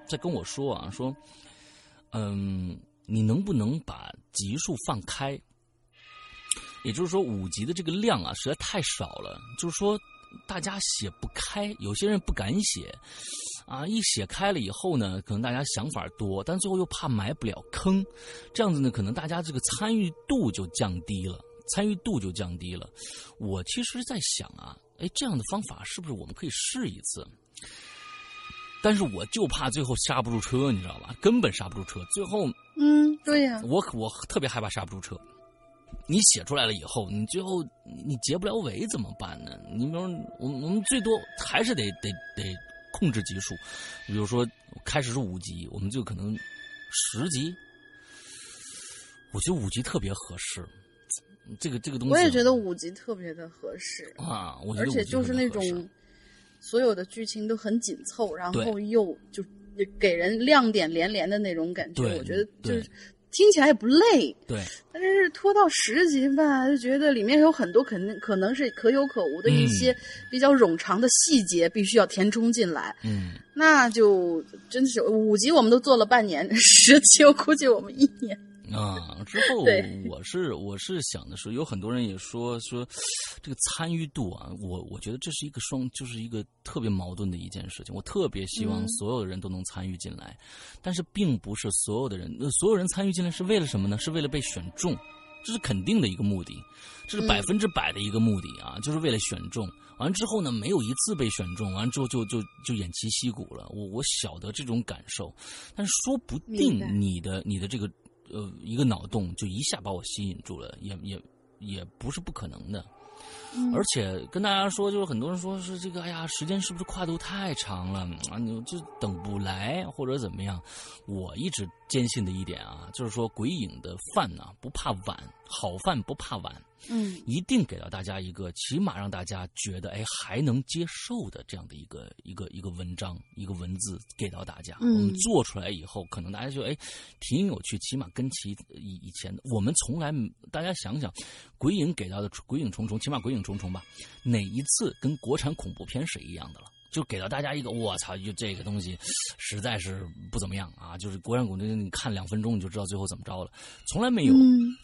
在跟我说啊，说，嗯，你能不能把集数放开？也就是说，五集的这个量啊，实在太少了。就是说，大家写不开，有些人不敢写，啊，一写开了以后呢，可能大家想法多，但最后又怕埋不了坑，这样子呢，可能大家这个参与度就降低了，参与度就降低了。我其实在想啊，哎，这样的方法是不是我们可以试一次？但是我就怕最后刹不住车，你知道吧？根本刹不住车，最后，嗯，对呀，我我特别害怕刹不住车。你写出来了以后，你最后你结不了尾怎么办呢？你比如我我们最多还是得得得控制级数，比如说开始是五级，我们就可能十级。我觉得五级特别合适，这个这个东西我也觉得五级特别的合适啊，而且就是那种所有的剧情都很紧凑，然后又就给人亮点连连的那种感觉，我觉得就是。听起来也不累，对，但是拖到十集吧，就觉得里面有很多肯定可能是可有可无的一些比较冗长的细节，必须要填充进来。嗯，那就真的是五集我们都做了半年，十集我估计我们一年。啊，之后我是我是想的是，有很多人也说说，这个参与度啊，我我觉得这是一个双，就是一个特别矛盾的一件事情。我特别希望所有的人都能参与进来，但是并不是所有的人，那所有人参与进来是为了什么呢？是为了被选中，这是肯定的一个目的，这是百分之百的一个目的啊，就是为了选中。完之后呢，没有一次被选中，完之后就就就偃旗息鼓了。我我晓得这种感受，但是说不定你的你的这个。呃，一个脑洞就一下把我吸引住了，也也也不是不可能的。而且跟大家说，就是很多人说是这个，哎呀，时间是不是跨度太长了啊？你就等不来或者怎么样？我一直坚信的一点啊，就是说鬼影的饭呢不怕晚，好饭不怕晚。嗯，一定给到大家一个起码让大家觉得哎还能接受的这样的一个一个一个文章一个文字给到大家。嗯，我们做出来以后，可能大家就哎挺有趣，起码跟其以以前的我们从来大家想想，鬼影给到的鬼影重重，起码鬼影重重吧，哪一次跟国产恐怖片是一样的了？就给到大家一个，我操，就这个东西实在是不怎么样啊！就是国产恐怖片，你看两分钟你就知道最后怎么着了，从来没有，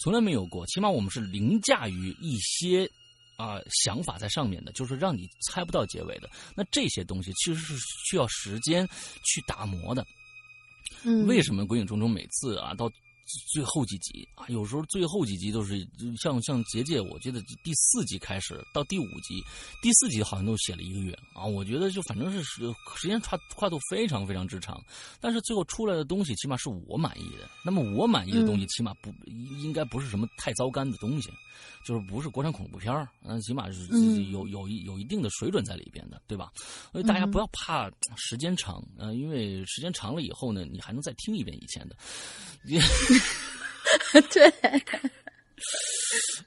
从来没有过。起码我们是凌驾于一些啊想法在上面的，就是让你猜不到结尾的。那这些东西其实是需要时间去打磨的。嗯，为什么《鬼影重重》每次啊到？最后几集啊，有时候最后几集都是像像结界，我记得第四集开始到第五集，第四集好像都写了一个月啊。我觉得就反正是时时间跨跨度非常非常之长，但是最后出来的东西起码是我满意的。那么我满意的东西起码不应该不是什么太糟干的东西，就是不是国产恐怖片儿，嗯，起码是有有一有一定的水准在里边的，对吧？所以大家不要怕时间长，呃，因为时间长了以后呢，你还能再听一遍以前的。对，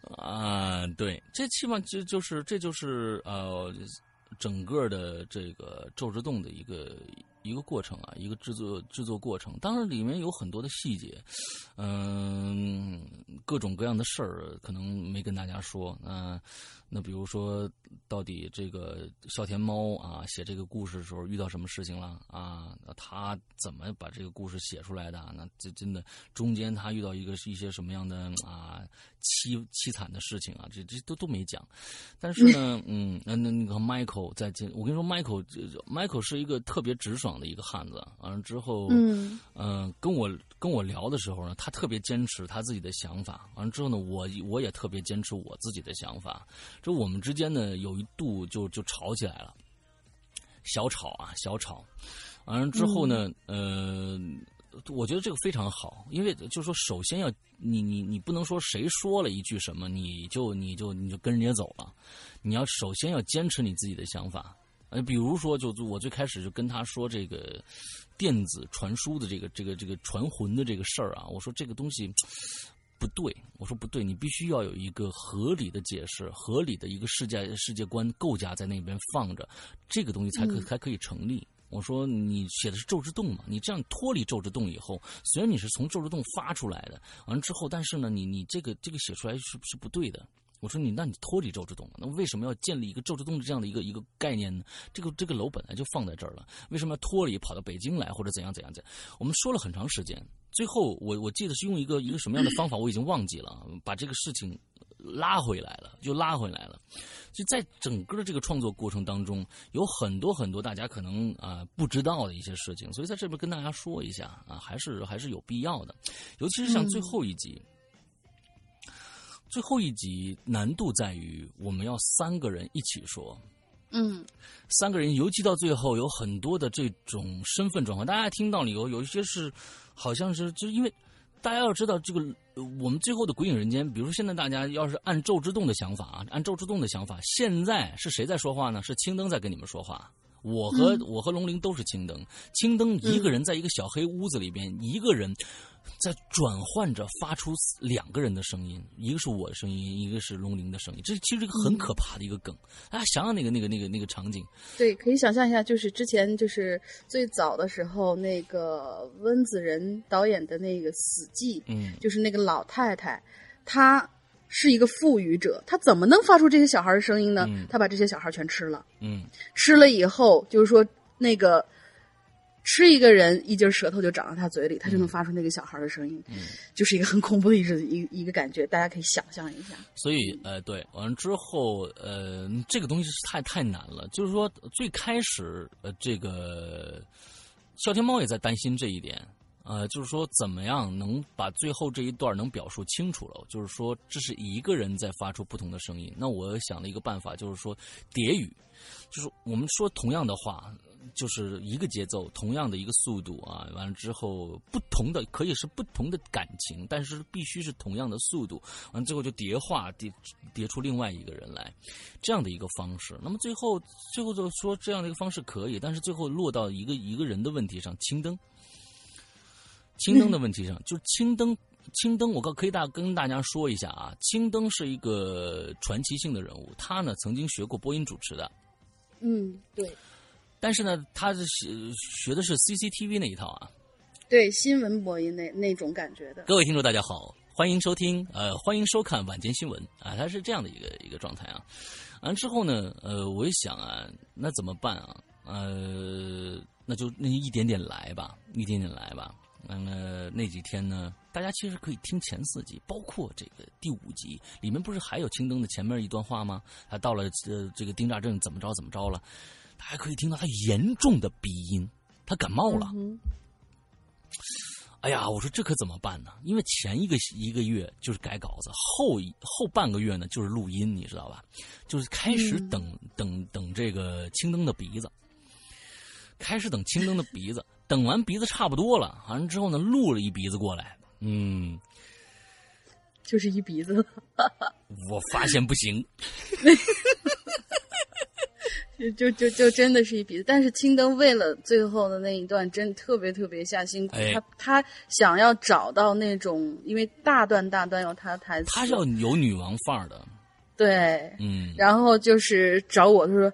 啊，对，这起码就就是这就是呃，整个的这个《周之洞》的一个一个过程啊，一个制作制作过程。当然里面有很多的细节，嗯，各种各样的事儿可能没跟大家说，嗯。那比如说，到底这个孝田猫啊写这个故事的时候遇到什么事情了啊？他怎么把这个故事写出来的？那这真的中间他遇到一个一些什么样的啊凄凄惨的事情啊？这这都都没讲。但是呢，嗯，那那那个 Michael 在这，我跟你说，Michael，Michael 是一个特别直爽的一个汉子。完了之后，嗯嗯，跟我跟我聊的时候呢，他特别坚持他自己的想法。完了之后呢，我我也特别坚持我自己的想法。这我们之间呢，有一度就就吵起来了。小吵啊，小吵。完了之后呢，呃，我觉得这个非常好，因为就是说，首先要你你你不能说谁说了一句什么，你就你就你就跟人家走了，你要首先要坚持你自己的想法。呃，比如说，就我最开始就跟他说这个电子传输的这个这个这个传魂的这个事儿啊，我说这个东西不对，我说不对，你必须要有一个合理的解释，合理的一个世界世界观构架在那边放着，这个东西才可才可以成立。我说你写的是咒之洞嘛？你这样脱离咒之洞以后，虽然你是从咒之洞发出来的，完了之后，但是呢，你你这个这个写出来是是不对的。我说你，那你脱离咒之洞，那为什么要建立一个周之洞的这样的一个一个概念呢？这个这个楼本来就放在这儿了，为什么要脱离跑到北京来或者怎样怎样怎样？我们说了很长时间，最后我我记得是用一个一个什么样的方法，我已经忘记了，把这个事情拉回来了，就拉回来了。就在整个的这个创作过程当中，有很多很多大家可能啊不知道的一些事情，所以在这边跟大家说一下啊，还是还是有必要的，尤其是像最后一集。最后一集难度在于我们要三个人一起说，嗯，三个人，尤其到最后有很多的这种身份转换，大家听到了以后，有一些是好像是就因为大家要知道这个我们最后的鬼影人间，比如说现在大家要是按咒之洞的想法啊，按咒之洞的想法，现在是谁在说话呢？是青灯在跟你们说话。我和我和龙鳞都是青灯，青灯一个人在一个小黑屋子里边，一个人在转换着发出两个人的声音，一个是我的声音，一个是龙鳞的声音。这其实是一个很可怕的一个梗，大家想想那个那个那个那个场景。对，可以想象一下，就是之前就是最早的时候，那个温子仁导演的那个《死寂》，嗯，就是那个老太太，她。是一个富裕者，她怎么能发出这些小孩的声音呢？她把这些小孩全吃了。嗯，吃了以后，就是说那个吃一个人，一截舌头就长到他嘴里，他就能发出那个小孩的声音。嗯，就是一个很恐怖的一一一个感觉，大家可以想象一下。所以，呃，对，完了之后，呃，这个东西是太太难了。就是说，最开始，呃，这个笑天猫也在担心这一点。呃，就是说，怎么样能把最后这一段能表述清楚了？就是说，这是一个人在发出不同的声音。那我想了一个办法，就是说叠语，就是我们说同样的话，就是一个节奏，同样的一个速度啊。完了之后，不同的可以是不同的感情，但是必须是同样的速度。完了最后就叠化，叠叠出另外一个人来，这样的一个方式。那么最后，最后就说这样的一个方式可以，但是最后落到一个一个人的问题上，青灯。青灯的问题上，就是青灯，青灯，我可可以大跟大家说一下啊，青灯是一个传奇性的人物，他呢曾经学过播音主持的，嗯，对，但是呢，他是学学的是 CCTV 那一套啊，对，新闻播音那那种感觉的。各位听众大家好，欢迎收听，呃，欢迎收看晚间新闻啊，他是这样的一个一个状态啊，完之后呢，呃，我一想啊，那怎么办啊？呃，那就那一点点来吧，一点点来吧。那么那几天呢，大家其实可以听前四集，包括这个第五集里面不是还有青灯的前面一段话吗？他到了呃这个丁大正怎么着怎么着了，他还可以听到他严重的鼻音，他感冒了。哎呀，我说这可怎么办呢？因为前一个一个月就是改稿子，后后半个月呢就是录音，你知道吧？就是开始等等等这个青灯的鼻子，开始等青灯的鼻子。等完鼻子差不多了，完了之后呢，录了一鼻子过来，嗯，就是一鼻子。我发现不行，就就就真的是一鼻子。但是青灯为了最后的那一段，真特别特别下辛苦。他他想要找到那种，因为大段大段有他的台词，他是要有女王范儿的。对，嗯，然后就是找我，他说。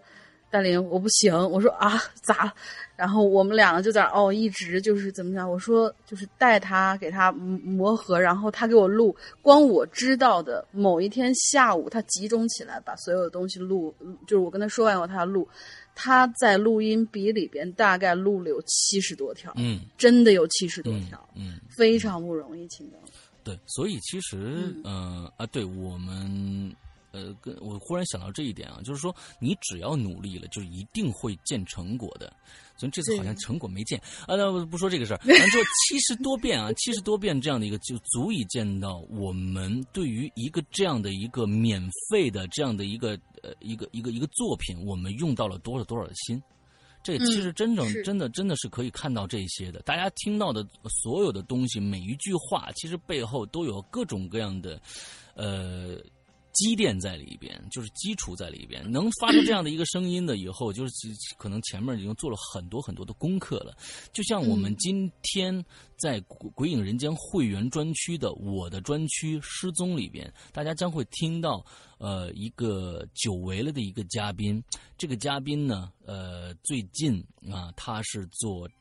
大林，我不行。我说啊，咋？然后我们两个就在哦，一直就是怎么讲？我说就是带他给他磨合，然后他给我录。光我知道的，某一天下午，他集中起来把所有的东西录，就是我跟他说完以后，他录。他在录音笔里边大概录了有七十多条，嗯，真的有七十多条，嗯，非常不容易，秦总。对，所以其实，嗯啊，对我们。呃，跟我忽然想到这一点啊，就是说你只要努力了，就一定会见成果的。所以这次好像成果没见啊，那不说这个事儿。反正七十多遍啊，七十多遍这样的一个，就足以见到我们对于一个这样的一个免费的这样的一个呃一个一个一个作品，我们用到了多少多少的心。这其实真正真的真的是可以看到这些的。大家听到的所有的东西，每一句话，其实背后都有各种各样的，呃。积淀在里边，就是基础在里边，能发出这样的一个声音的，以后就是可能前面已经做了很多很多的功课了。就像我们今天在《鬼影人间》会员专区的我的专区《失踪》里边，大家将会听到呃一个久违了的一个嘉宾。这个嘉宾呢，呃，最近啊，他是做《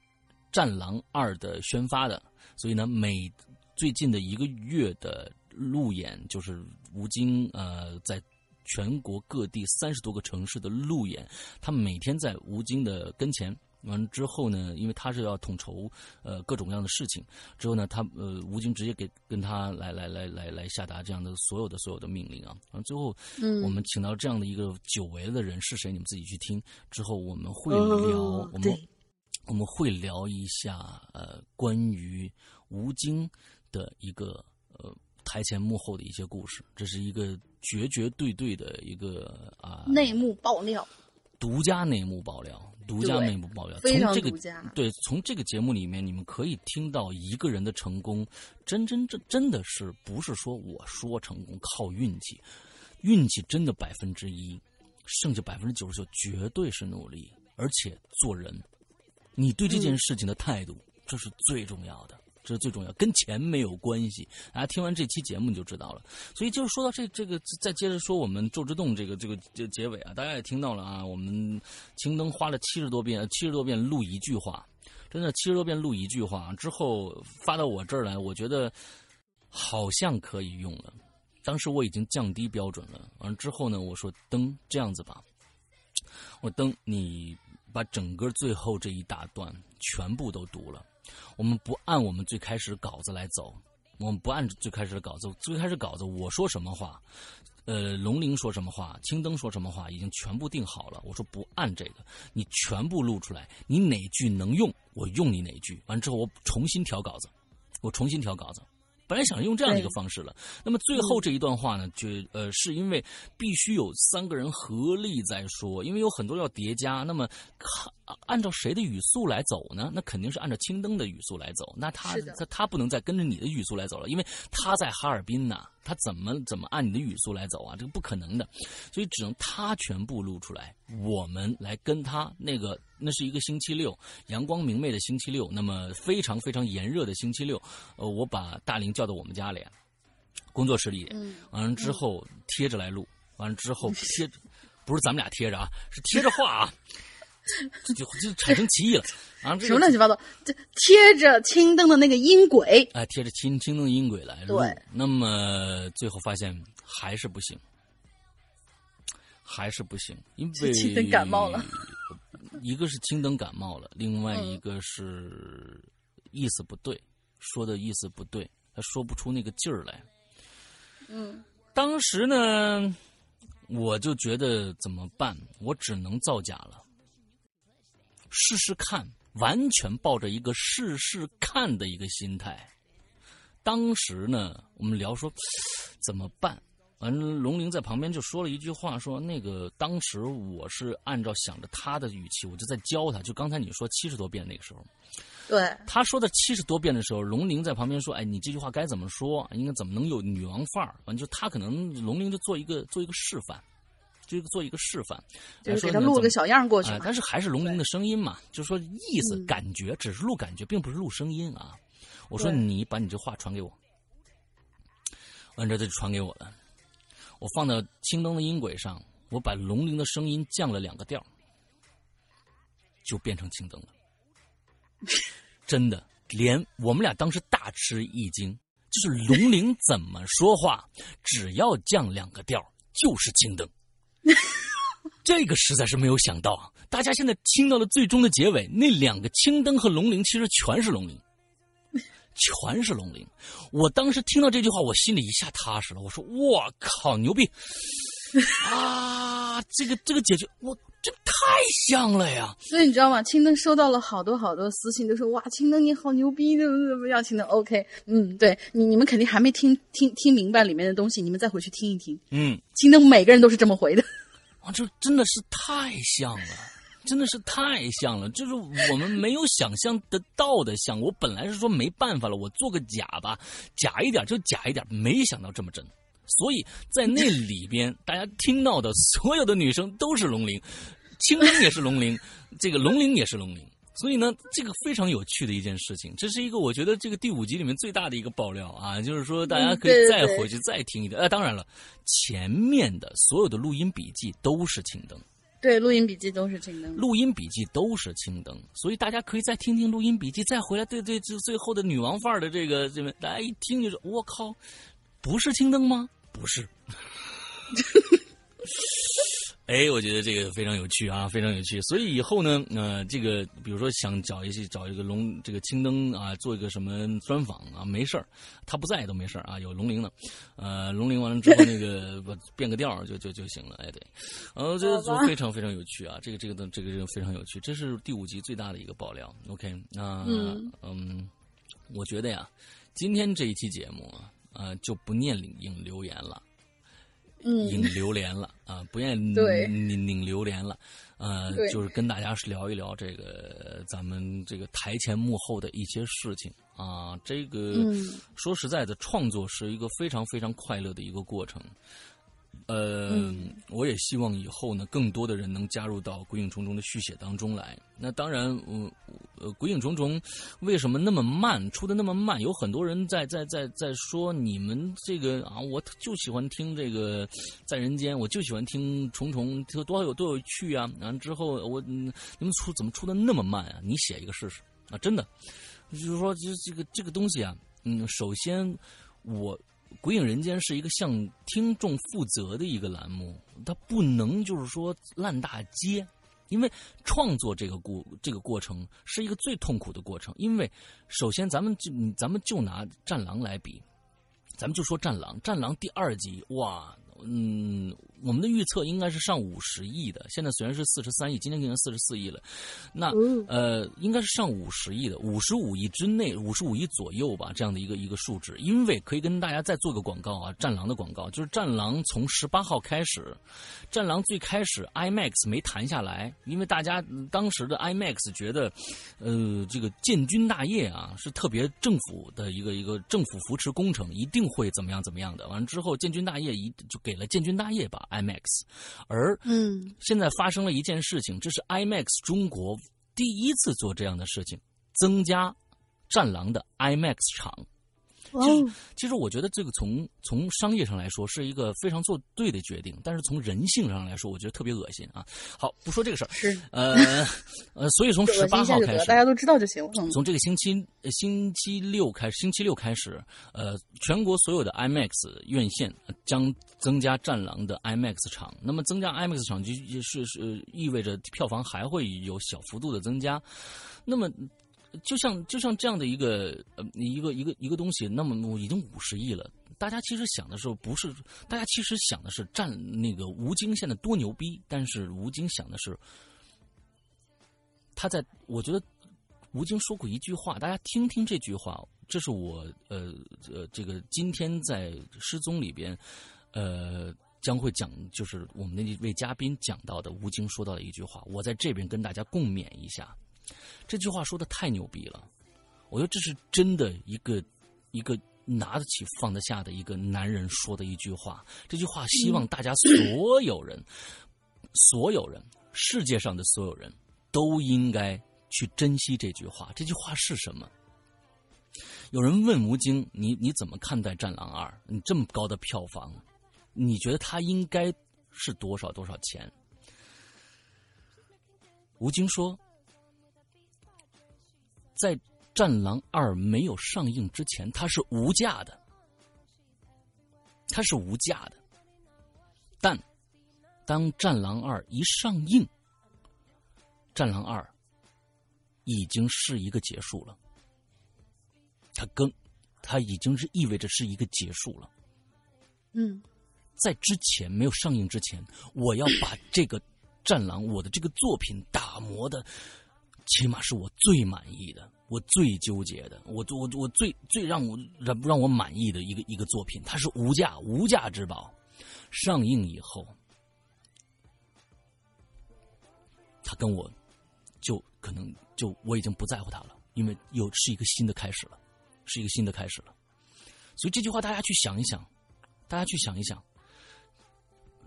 战狼二》的宣发的，所以呢，每最近的一个月的。路演就是吴京，呃，在全国各地三十多个城市的路演，他每天在吴京的跟前。完之后呢，因为他是要统筹呃各种各样的事情，之后呢，他呃吴京直接给跟他来来来来来下达这样的所有的所有的命令啊。完最后，嗯，我们请到这样的一个久违了的人是谁？你们自己去听。之后我们会聊，我们我们会聊一下呃关于吴京的一个呃。台前幕后的一些故事，这是一个绝绝对对的一个啊内幕爆料，独家内幕爆料，独家内幕爆料，从这个对，从这个节目里面，你们可以听到一个人的成功，真真真真的是不是说我说成功靠运气，运气真的百分之一，剩下百分之九十九绝对是努力，而且做人，你对这件事情的态度，这是最重要的。这是最重要，跟钱没有关系。大家听完这期节目你就知道了。所以就是说到这这个，再接着说我们《咒之洞》这个这个这结尾啊，大家也听到了啊。我们青灯花了七十多遍，七十多遍录一句话，真的七十多遍录一句话之后发到我这儿来，我觉得好像可以用了。当时我已经降低标准了，完了之后呢，我说灯这样子吧，我灯你把整个最后这一大段全部都读了。我们不按我们最开始稿子来走，我们不按最开始的稿子。最开始稿子我说什么话，呃，龙鳞说什么话，青灯说什么话，已经全部定好了。我说不按这个，你全部录出来，你哪句能用，我用你哪句。完之后我重新调稿子，我重新调稿子。本来想用这样的一个方式了，那么最后这一段话呢，就呃是因为必须有三个人合力在说，因为有很多要叠加，那么看按照谁的语速来走呢？那肯定是按照青灯的语速来走，那他他他不能再跟着你的语速来走了，因为他在哈尔滨呢。他怎么怎么按你的语速来走啊？这个不可能的，所以只能他全部录出来，我们来跟他那个那是一个星期六，阳光明媚的星期六，那么非常非常炎热的星期六，呃，我把大林叫到我们家里，工作室里，完了之后贴着来录，完了之后贴，不是咱们俩贴着啊，是贴着画啊。就就产生歧义了，啊，什么乱七八糟？这贴着青灯的那个音轨，哎，贴着青青灯的音轨来录，那么最后发现还是不行，还是不行，因为青灯感冒了，一个是青灯感冒了，另外一个是意思不对，说的意思不对，他说不出那个劲儿来。嗯，当时呢，我就觉得怎么办？我只能造假了。试试看，完全抱着一个试试看的一个心态。当时呢，我们聊说怎么办？完，龙玲在旁边就说了一句话，说那个当时我是按照想着他的语气，我就在教他。就刚才你说七十多遍那个时候，对他说的七十多遍的时候，龙玲在旁边说：“哎，你这句话该怎么说？应该怎么能有女王范儿？”完，就他可能龙玲就做一个做一个示范。就做一个示范，就是给他录个小样过去。但是还是龙鳞的声音嘛，就是说意思感觉只是录感觉，并不是录声音啊。我说你把你这话传给我，完这就传给我了。我放到青灯的音轨上，我把龙鳞的声音降了两个调，就变成青灯了。真的，连我们俩当时大吃一惊，就是龙鳞怎么说话，只要降两个调，就是青灯。这个实在是没有想到，大家现在听到了最终的结尾，那两个青灯和龙鳞其实全是龙鳞，全是龙鳞。我当时听到这句话，我心里一下踏实了。我说：“我靠，牛逼 啊！这个这个解决，我这太像了呀！”所以你知道吗？青灯收到了好多好多私信，都说：“哇，青灯你好牛逼，怎么怎么样？”青灯 OK，嗯，对你你们肯定还没听听听明白里面的东西，你们再回去听一听。嗯，青灯每个人都是这么回的。啊，这真的是太像了，真的是太像了，就是我们没有想象得到的像。我本来是说没办法了，我做个假吧，假一点就假一点，没想到这么真。所以在那里边，大家听到的所有的女生都是龙鳞，青灯也是龙鳞，这个龙鳞也是龙鳞。所以呢，这个非常有趣的一件事情，这是一个我觉得这个第五集里面最大的一个爆料啊，就是说大家可以再回去再听一遍。呃，当然了，前面的所有的录音笔记都是青灯，对，录音笔记都是青灯，录音笔记都是青灯，所以大家可以再听听录音笔记，再回来对对，就最后的女王范儿的这个这边，大家一听就是：“我靠，不是青灯吗？不是。”哎，我觉得这个非常有趣啊，非常有趣。所以以后呢，呃，这个比如说想找一些找一个龙这个青灯啊，做一个什么专访啊，没事儿，他不在都没事儿啊，有龙鳞呢，呃，龙鳞完了之后那个 变个调就就就行了。哎，对，呃，这个非常非常有趣啊，这个这个的这个这个非常有趣，这是第五集最大的一个爆料。OK，那嗯，我觉得呀，今天这一期节目啊，呃，就不念领引留言了。嗯引榴莲了啊，不愿意拧拧榴莲了，呃，就是跟大家聊一聊这个咱们这个台前幕后的一些事情啊。这个说实在的，创作是一个非常非常快乐的一个过程。呃，我也希望以后呢，更多的人能加入到《鬼影重重》的续写当中来。那当然，嗯，呃，《鬼影重重》为什么那么慢，出的那么慢？有很多人在在在在说你们这个啊，我就喜欢听这个在人间，我就喜欢听重重，多有多有趣啊！然后之后我你们出怎么出的那么慢啊？你写一个试试啊！真的，就是说，这这个这个东西啊，嗯，首先我。《鬼影人间》是一个向听众负责的一个栏目，它不能就是说烂大街，因为创作这个过这个过程是一个最痛苦的过程。因为首先咱们就咱们就拿《战狼》来比，咱们就说《战狼》，《战狼》第二集哇。嗯，我们的预测应该是上五十亿的，现在虽然是四十三亿，今天变成四十四亿了。那呃，应该是上五十亿的，五十五亿之内，五十五亿左右吧，这样的一个一个数值。因为可以跟大家再做个广告啊，《战狼》的广告，就是《战狼》从十八号开始，《战狼》最开始 IMAX 没谈下来，因为大家当时的 IMAX 觉得，呃，这个建军大业啊是特别政府的一个一个政府扶持工程，一定会怎么样怎么样的。完了之后，建军大业一就给。给了建军大业吧，IMAX，而嗯，现在发生了一件事情，这是 IMAX 中国第一次做这样的事情，增加战狼的 IMAX 场。其实，其实我觉得这个从从商业上来说是一个非常做对的决定，但是从人性上来说，我觉得特别恶心啊。好，不说这个事儿。是呃呃，所以从 十八号开始，大家都知道就行。从这个星期星期六开始，星期六开始，呃，全国所有的 IMAX 院线将增加战狼的 IMAX 场。那么增加 IMAX 场就是是意味着票房还会有小幅度的增加。那么。就像就像这样的一个呃一个一个一个东西，那么我已经五十亿了。大家其实想的时候不是，大家其实想的是占那个吴京现在多牛逼，但是吴京想的是他在。我觉得吴京说过一句话，大家听听这句话，这是我呃呃这个今天在失踪里边呃将会讲，就是我们那位嘉宾讲到的吴京说到的一句话，我在这边跟大家共勉一下。这句话说的太牛逼了，我觉得这是真的一个一个拿得起放得下的一个男人说的一句话。这句话希望大家所有人、所有人、世界上的所有人都应该去珍惜这句话。这句话是什么？有人问吴京：“你你怎么看待《战狼二》？你这么高的票房，你觉得它应该是多少多少钱？”吴京说。在《战狼二》没有上映之前，它是无价的，它是无价的。但当《战狼二》一上映，《战狼二》已经是一个结束了。它更它已经是意味着是一个结束了。嗯，在之前没有上映之前，我要把这个《战狼》我的这个作品打磨的。起码是我最满意的，我最纠结的，我我我最最让我让让我满意的一个一个作品，它是无价无价之宝。上映以后，他跟我就可能就我已经不在乎他了，因为又是一个新的开始了，是一个新的开始了。所以这句话大家去想一想，大家去想一想，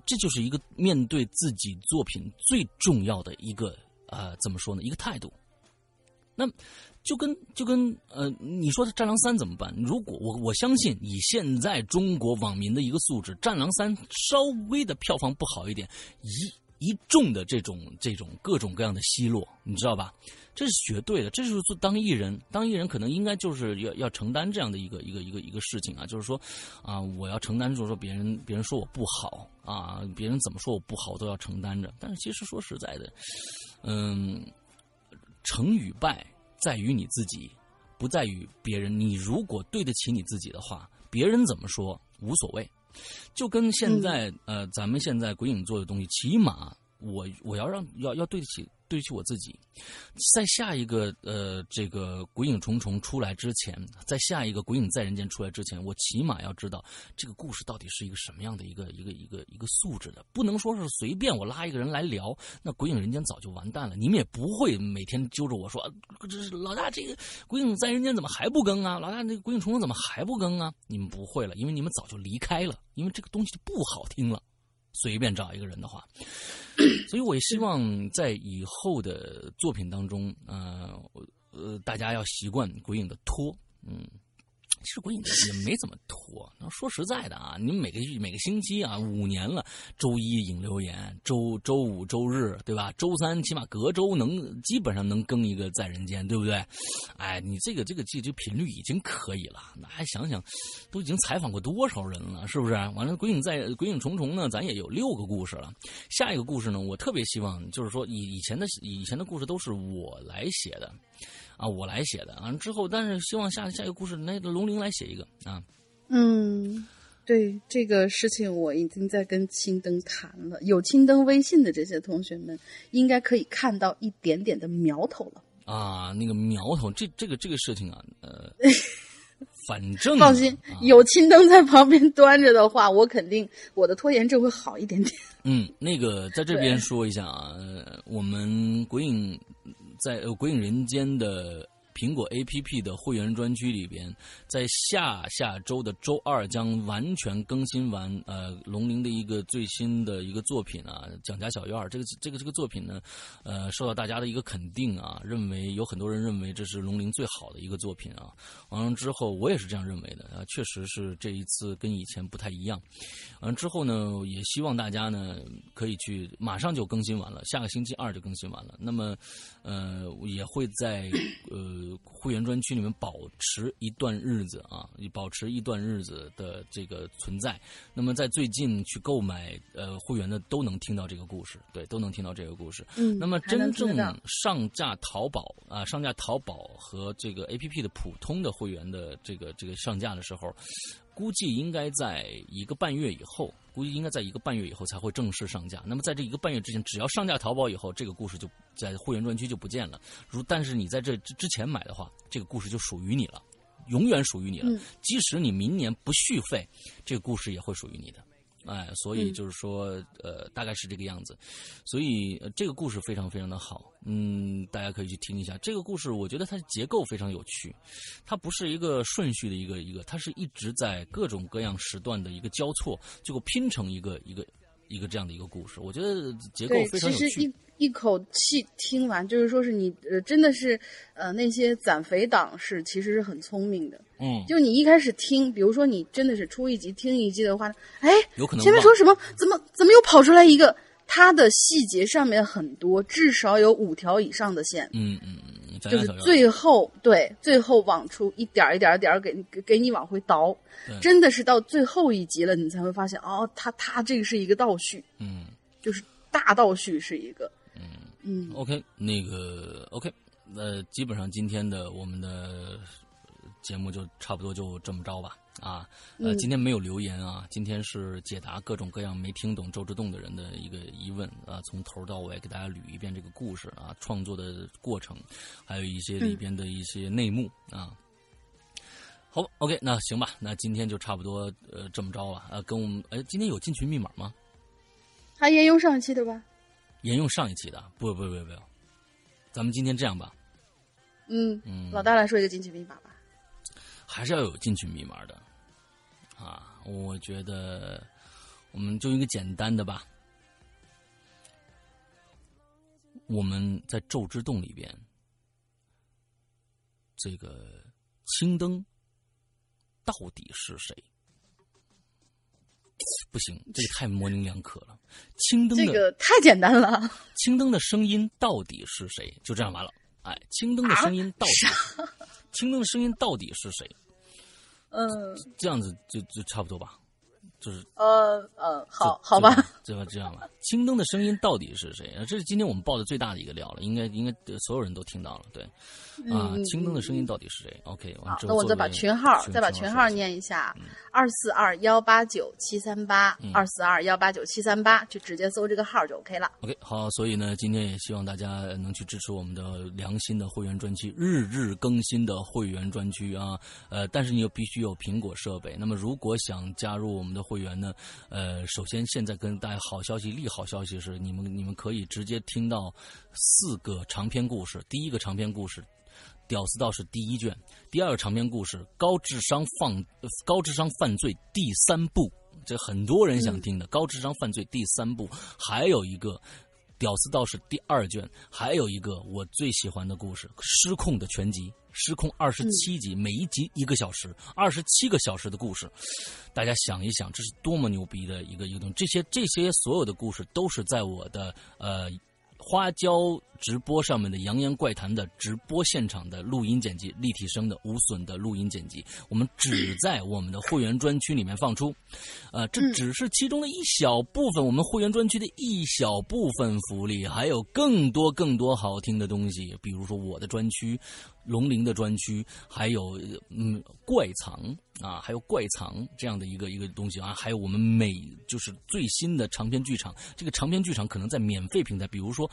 这就是一个面对自己作品最重要的一个呃怎么说呢？一个态度。那就跟就跟呃，你说的《战狼三》怎么办？如果我我相信以现在中国网民的一个素质，《战狼三》稍微的票房不好一点，一一众的这种这种各种各样的奚落，你知道吧？这是绝对的。这就是做当艺人，当艺人可能应该就是要要承担这样的一个一个一个一个事情啊，就是说啊，我要承担，就是说别人别人说我不好啊，别人怎么说我不好，我都要承担着。但是其实说实在的，嗯。成与败在于你自己，不在于别人。你如果对得起你自己的话，别人怎么说无所谓。就跟现在呃，咱们现在鬼影做的东西，起码我我要让要要对得起。对得起我自己，在下一个呃这个鬼影重重出来之前，在下一个鬼影在人间出来之前，我起码要知道这个故事到底是一个什么样的一个一个一个一个素质的，不能说是随便我拉一个人来聊，那鬼影人间早就完蛋了。你们也不会每天揪着我说，这是老大这个鬼影在人间怎么还不更啊？老大那个鬼影重重怎么还不更啊？你们不会了，因为你们早就离开了，因为这个东西就不好听了。随便找一个人的话，所以我也希望在以后的作品当中，呃，呃，大家要习惯鬼影的拖，嗯。其实鬼影也没怎么拖。说实在的啊，你每个每个星期啊，五年了，周一引留言，周周五、周日，对吧？周三起码隔周能基本上能更一个在人间，对不对？哎，你这个这个这这频率已经可以了。那还想想，都已经采访过多少人了，是不是？完了，鬼影在鬼影重重呢，咱也有六个故事了。下一个故事呢，我特别希望就是说，以以前的以前的故事都是我来写的。啊，我来写的啊，之后但是希望下下一个故事，那个龙鳞来写一个啊。嗯，对这个事情我已经在跟青灯谈了，有青灯微信的这些同学们应该可以看到一点点的苗头了。啊，那个苗头，这这个这个事情啊，呃，反正放心，有青灯在旁边端着的话，我肯定我的拖延症会好一点点。嗯，那个在这边说一下啊，我们鬼影。在《鬼影人间》的。苹果 A P P 的会员专区里边，在下下周的周二将完全更新完呃龙鳞的一个最新的一个作品啊，《蒋家小院》这个这个这个作品呢，呃，受到大家的一个肯定啊，认为有很多人认为这是龙鳞最好的一个作品啊。完了之后，我也是这样认为的啊，确实是这一次跟以前不太一样。完了之后呢，也希望大家呢可以去马上就更新完了，下个星期二就更新完了。那么，呃，也会在呃。会员专区里面保持一段日子啊，保持一段日子的这个存在。那么在最近去购买呃会员的都能听到这个故事，对，都能听到这个故事。嗯，那么真正上架淘宝啊，上架淘宝和这个 A P P 的普通的会员的这个这个上架的时候。估计应该在一个半月以后，估计应该在一个半月以后才会正式上架。那么在这一个半月之前，只要上架淘宝以后，这个故事就在会员专区就不见了。如但是你在这之前买的话，这个故事就属于你了，永远属于你了。即使你明年不续费，这个故事也会属于你的。哎，所以就是说，呃，大概是这个样子，所以这个故事非常非常的好，嗯，大家可以去听一下。这个故事，我觉得它的结构非常有趣，它不是一个顺序的一个一个，它是一直在各种各样时段的一个交错，最后拼成一个一个。一个这样的一个故事，我觉得结构非常有趣。一一口气听完，就是说是你呃，真的是呃，那些攒肥党是其实是很聪明的。嗯，就你一开始听，比如说你真的是出一集听一集的话，哎，有可能前面说什么，怎么怎么又跑出来一个？它的细节上面很多，至少有五条以上的线。嗯嗯嗯。就是最后对最后往出一点一点一点给给给你往回倒，真的是到最后一集了，你才会发现哦，他他这个是一个倒叙，嗯，就是大倒叙是一个，嗯嗯，OK，那个 OK，那基本上今天的我们的节目就差不多就这么着吧。啊，呃，今天没有留言啊，今天是解答各种各样没听懂周之洞的人的一个疑问啊，从头到尾给大家捋一遍这个故事啊，创作的过程，还有一些里边的一些内幕啊。好，OK，那行吧，那今天就差不多呃这么着了啊，跟我们哎，今天有进群密码吗？还沿用上一期的吧？沿用上一期的，不不不不，咱们今天这样吧，嗯嗯，老大来说一个进群密码吧，还是要有进群密码的，啊，我觉得我们就一个简单的吧，我们在宙之洞里边，这个青灯到底是谁？不行，这个太模棱两可了。青灯的这个太简单了。青灯的声音到底是谁？就这样完了。哎，青灯的声音到底？青灯的声音到底是谁？嗯，这样子就就差不多吧。就是呃呃，好好吧，这吧这样吧。青灯的声音到底是谁？这是今天我们报的最大的一个料了，应该应该所有人都听到了。对，啊，青灯的声音到底是谁？OK，好，那我再把群号再把群号念一下：二四二幺八九七三八，二四二幺八九七三八，就直接搜这个号就 OK 了。OK，好，所以呢，今天也希望大家能去支持我们的良心的会员专区，日日更新的会员专区啊。呃，但是你又必须有苹果设备。那么，如果想加入我们的会员呢？呃，首先现在跟大家好消息，利好消息是，你们你们可以直接听到四个长篇故事。第一个长篇故事《屌丝道士》第一卷，第二个长篇故事《高智商放高智商犯罪》第三部，这很多人想听的《高智商犯罪》第三部，还有一个《屌丝道士》第二卷，还有一个我最喜欢的故事《失控的全集》。失控二十七集，每一集一个小时，二十七个小时的故事，大家想一想，这是多么牛逼的一个一个东西！这些这些所有的故事都是在我的呃。花椒直播上面的《扬言怪谈》的直播现场的录音剪辑，立体声的无损的录音剪辑，我们只在我们的会员专区里面放出。呃，这只是其中的一小部分，我们会员专区的一小部分福利，还有更多更多好听的东西，比如说我的专区、龙鳞的专区，还有嗯怪藏啊，还有怪藏这样的一个一个东西啊，还有我们每就是最新的长篇剧场，这个长篇剧场可能在免费平台，比如说。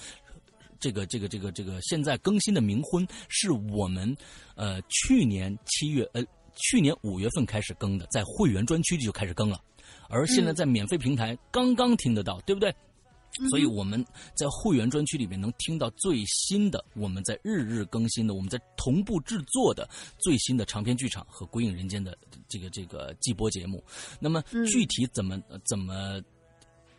这个这个这个这个现在更新的《冥婚》是我们呃去年七月呃去年五月份开始更的，在会员专区就开始更了，而现在在免费平台刚刚听得到，对不对？所以我们在会员专区里面能听到最新的，我们在日日更新的，我们在同步制作的最新的长篇剧场和《鬼影人间》的这个这个季播节目。那么具体怎么怎么？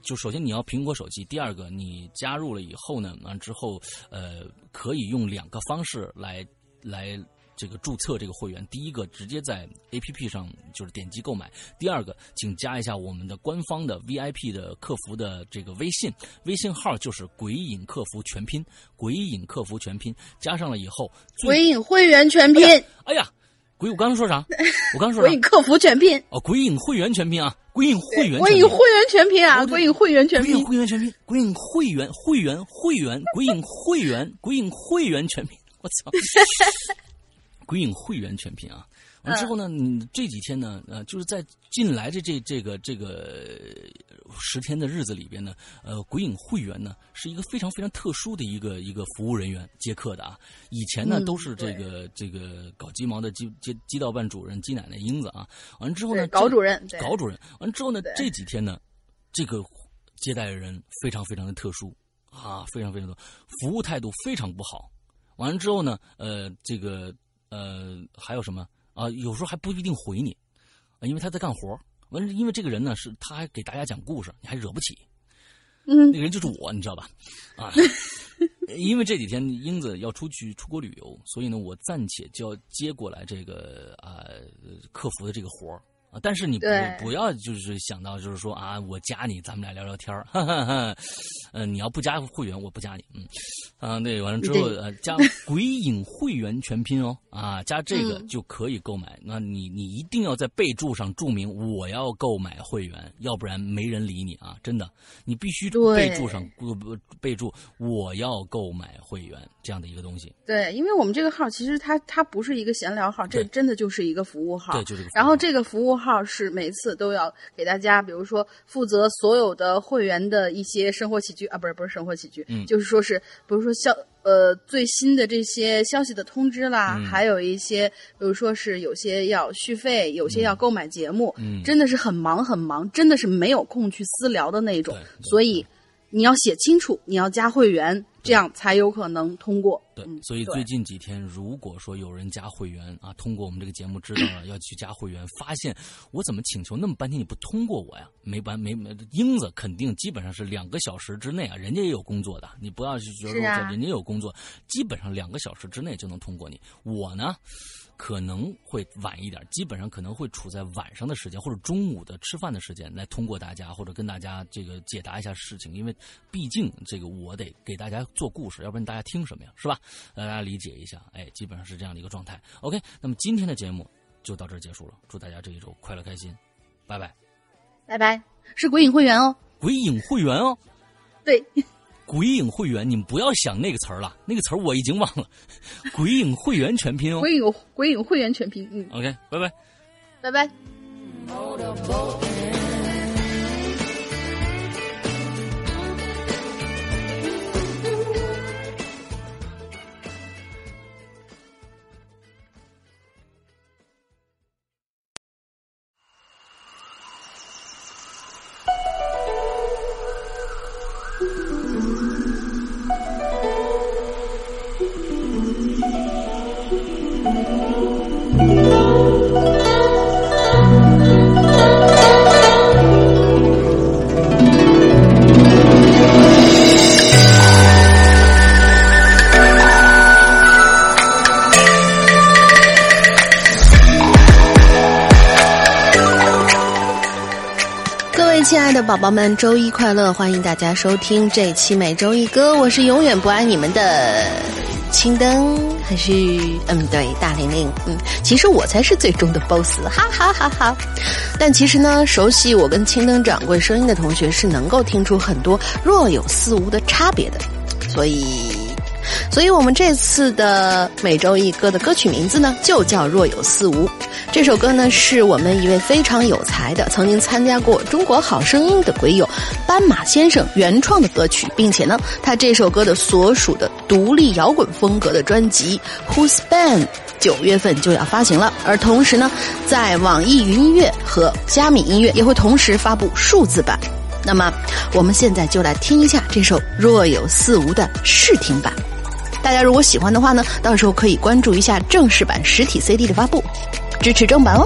就首先你要苹果手机，第二个你加入了以后呢，完之后呃可以用两个方式来来这个注册这个会员。第一个直接在 A P P 上就是点击购买，第二个请加一下我们的官方的 V I P 的客服的这个微信，微信号就是“鬼影客服全拼”，鬼影客服全拼加上了以后，鬼影会员全拼。哎呀。鬼，我刚刚说啥？我刚刚说 鬼影客服全拼哦，鬼影会员全拼啊，鬼影会员，鬼影会员全拼啊，鬼影会员全拼，鬼影会员全拼，鬼影会员会员会员，鬼影会员，鬼影会员全拼，我操，鬼影会员全拼啊！完之后呢，这几天呢，呃，就是在近来的这这个这个十天的日子里边呢，呃，鬼影会员呢是一个非常非常特殊的一个一个服务人员接客的啊。以前呢都是这个这个搞鸡毛的鸡鸡鸡道办主任鸡奶奶英子啊。完之后呢，搞主任，搞主任。完之后呢，这几天呢，这个接待人非常非常的特殊啊，非常非常的服务态度非常不好。完了之后呢，呃，这个呃还有什么？啊，有时候还不一定回你，啊，因为他在干活完，因为这个人呢，是他还给大家讲故事，你还惹不起。嗯，那个人就是我，你知道吧？啊，因为这几天英子要出去出国旅游，所以呢，我暂且就要接过来这个啊客服的这个活儿。啊！但是你不不要就是想到就是说啊，我加你，咱们俩聊聊天儿，哈哈哈。嗯，你要不加会员，我不加你。嗯，啊，那完了之后呃，加鬼影会员全拼哦，啊，加这个就可以购买。那你你一定要在备注上注明我要购买会员，要不然没人理你啊！真的，你必须备注上不不备注我要购买会员这样的一个东西。对，因为我们这个号其实它它不是一个闲聊号，这真的就是一个服务号。对，就是。然后这个服务。号是每次都要给大家，比如说负责所有的会员的一些生活起居啊，不是不是生活起居，嗯，就是说是比如说消呃最新的这些消息的通知啦，还有一些比如说是有些要续费，有些要购买节目，嗯，真的是很忙很忙，真的是没有空去私聊的那种，所以你要写清楚，你要加会员，这样才有可能通过。对，所以最近几天，如果说有人加会员啊，通过我们这个节目知道了要去加会员，发现我怎么请求那么半天你不通过我呀？没办没没，英子肯定基本上是两个小时之内啊，人家也有工作的，你不要去觉得人家有工作，基本上两个小时之内就能通过你。我呢？可能会晚一点，基本上可能会处在晚上的时间或者中午的吃饭的时间来通过大家或者跟大家这个解答一下事情，因为毕竟这个我得给大家做故事，要不然大家听什么呀，是吧？大家理解一下，哎，基本上是这样的一个状态。OK，那么今天的节目就到这儿结束了，祝大家这一周快乐开心，拜拜，拜拜，是鬼影会员哦，鬼影会员哦，对。鬼影会员，你们不要想那个词儿了，那个词儿我已经忘了。鬼影会员全拼哦。鬼影鬼影会员全拼，嗯。OK，拜拜，拜拜。的宝宝们，周一快乐！欢迎大家收听这期每周一歌，我是永远不爱你们的青灯，还是嗯对大玲玲，嗯，其实我才是最终的 boss，哈哈哈哈！但其实呢，熟悉我跟青灯掌柜声音的同学是能够听出很多若有似无的差别的，所以。所以我们这次的每周一歌的歌曲名字呢，就叫《若有似无》。这首歌呢，是我们一位非常有才的、曾经参加过《中国好声音》的鬼友斑马先生原创的歌曲，并且呢，他这首歌的所属的独立摇滚风格的专辑《Who's Band》九月份就要发行了。而同时呢，在网易云音乐和虾米音乐也会同时发布数字版。那么，我们现在就来听一下这首《若有似无》的试听版。大家如果喜欢的话呢，到时候可以关注一下正式版实体 CD 的发布，支持正版哦。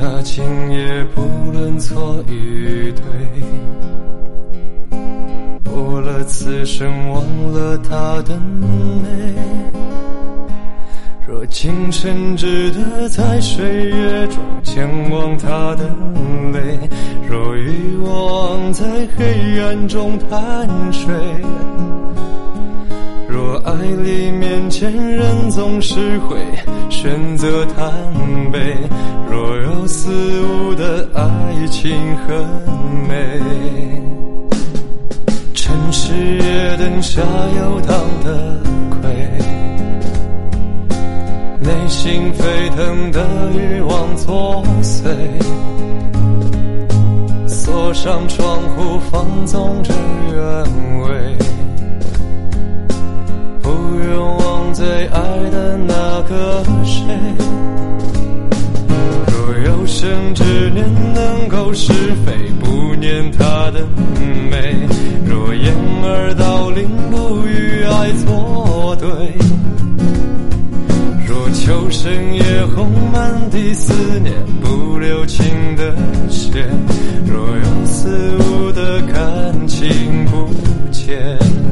他今夜不论错与对，过了此生，忘了他的美。若今生值得在岁月中前往他的泪，若欲望在黑暗中贪睡。爱里面前人总是会选择贪杯，若有似无的爱情很美。城市夜灯下游荡的鬼，内心沸腾的欲望作祟。锁上窗户，放纵着原味。愿望最爱的那个谁？若有生之年能够是非，不念他的美。若掩耳盗铃，不与爱作对。若秋深夜红，满地思念，不留情的血。若有似无的感情不见。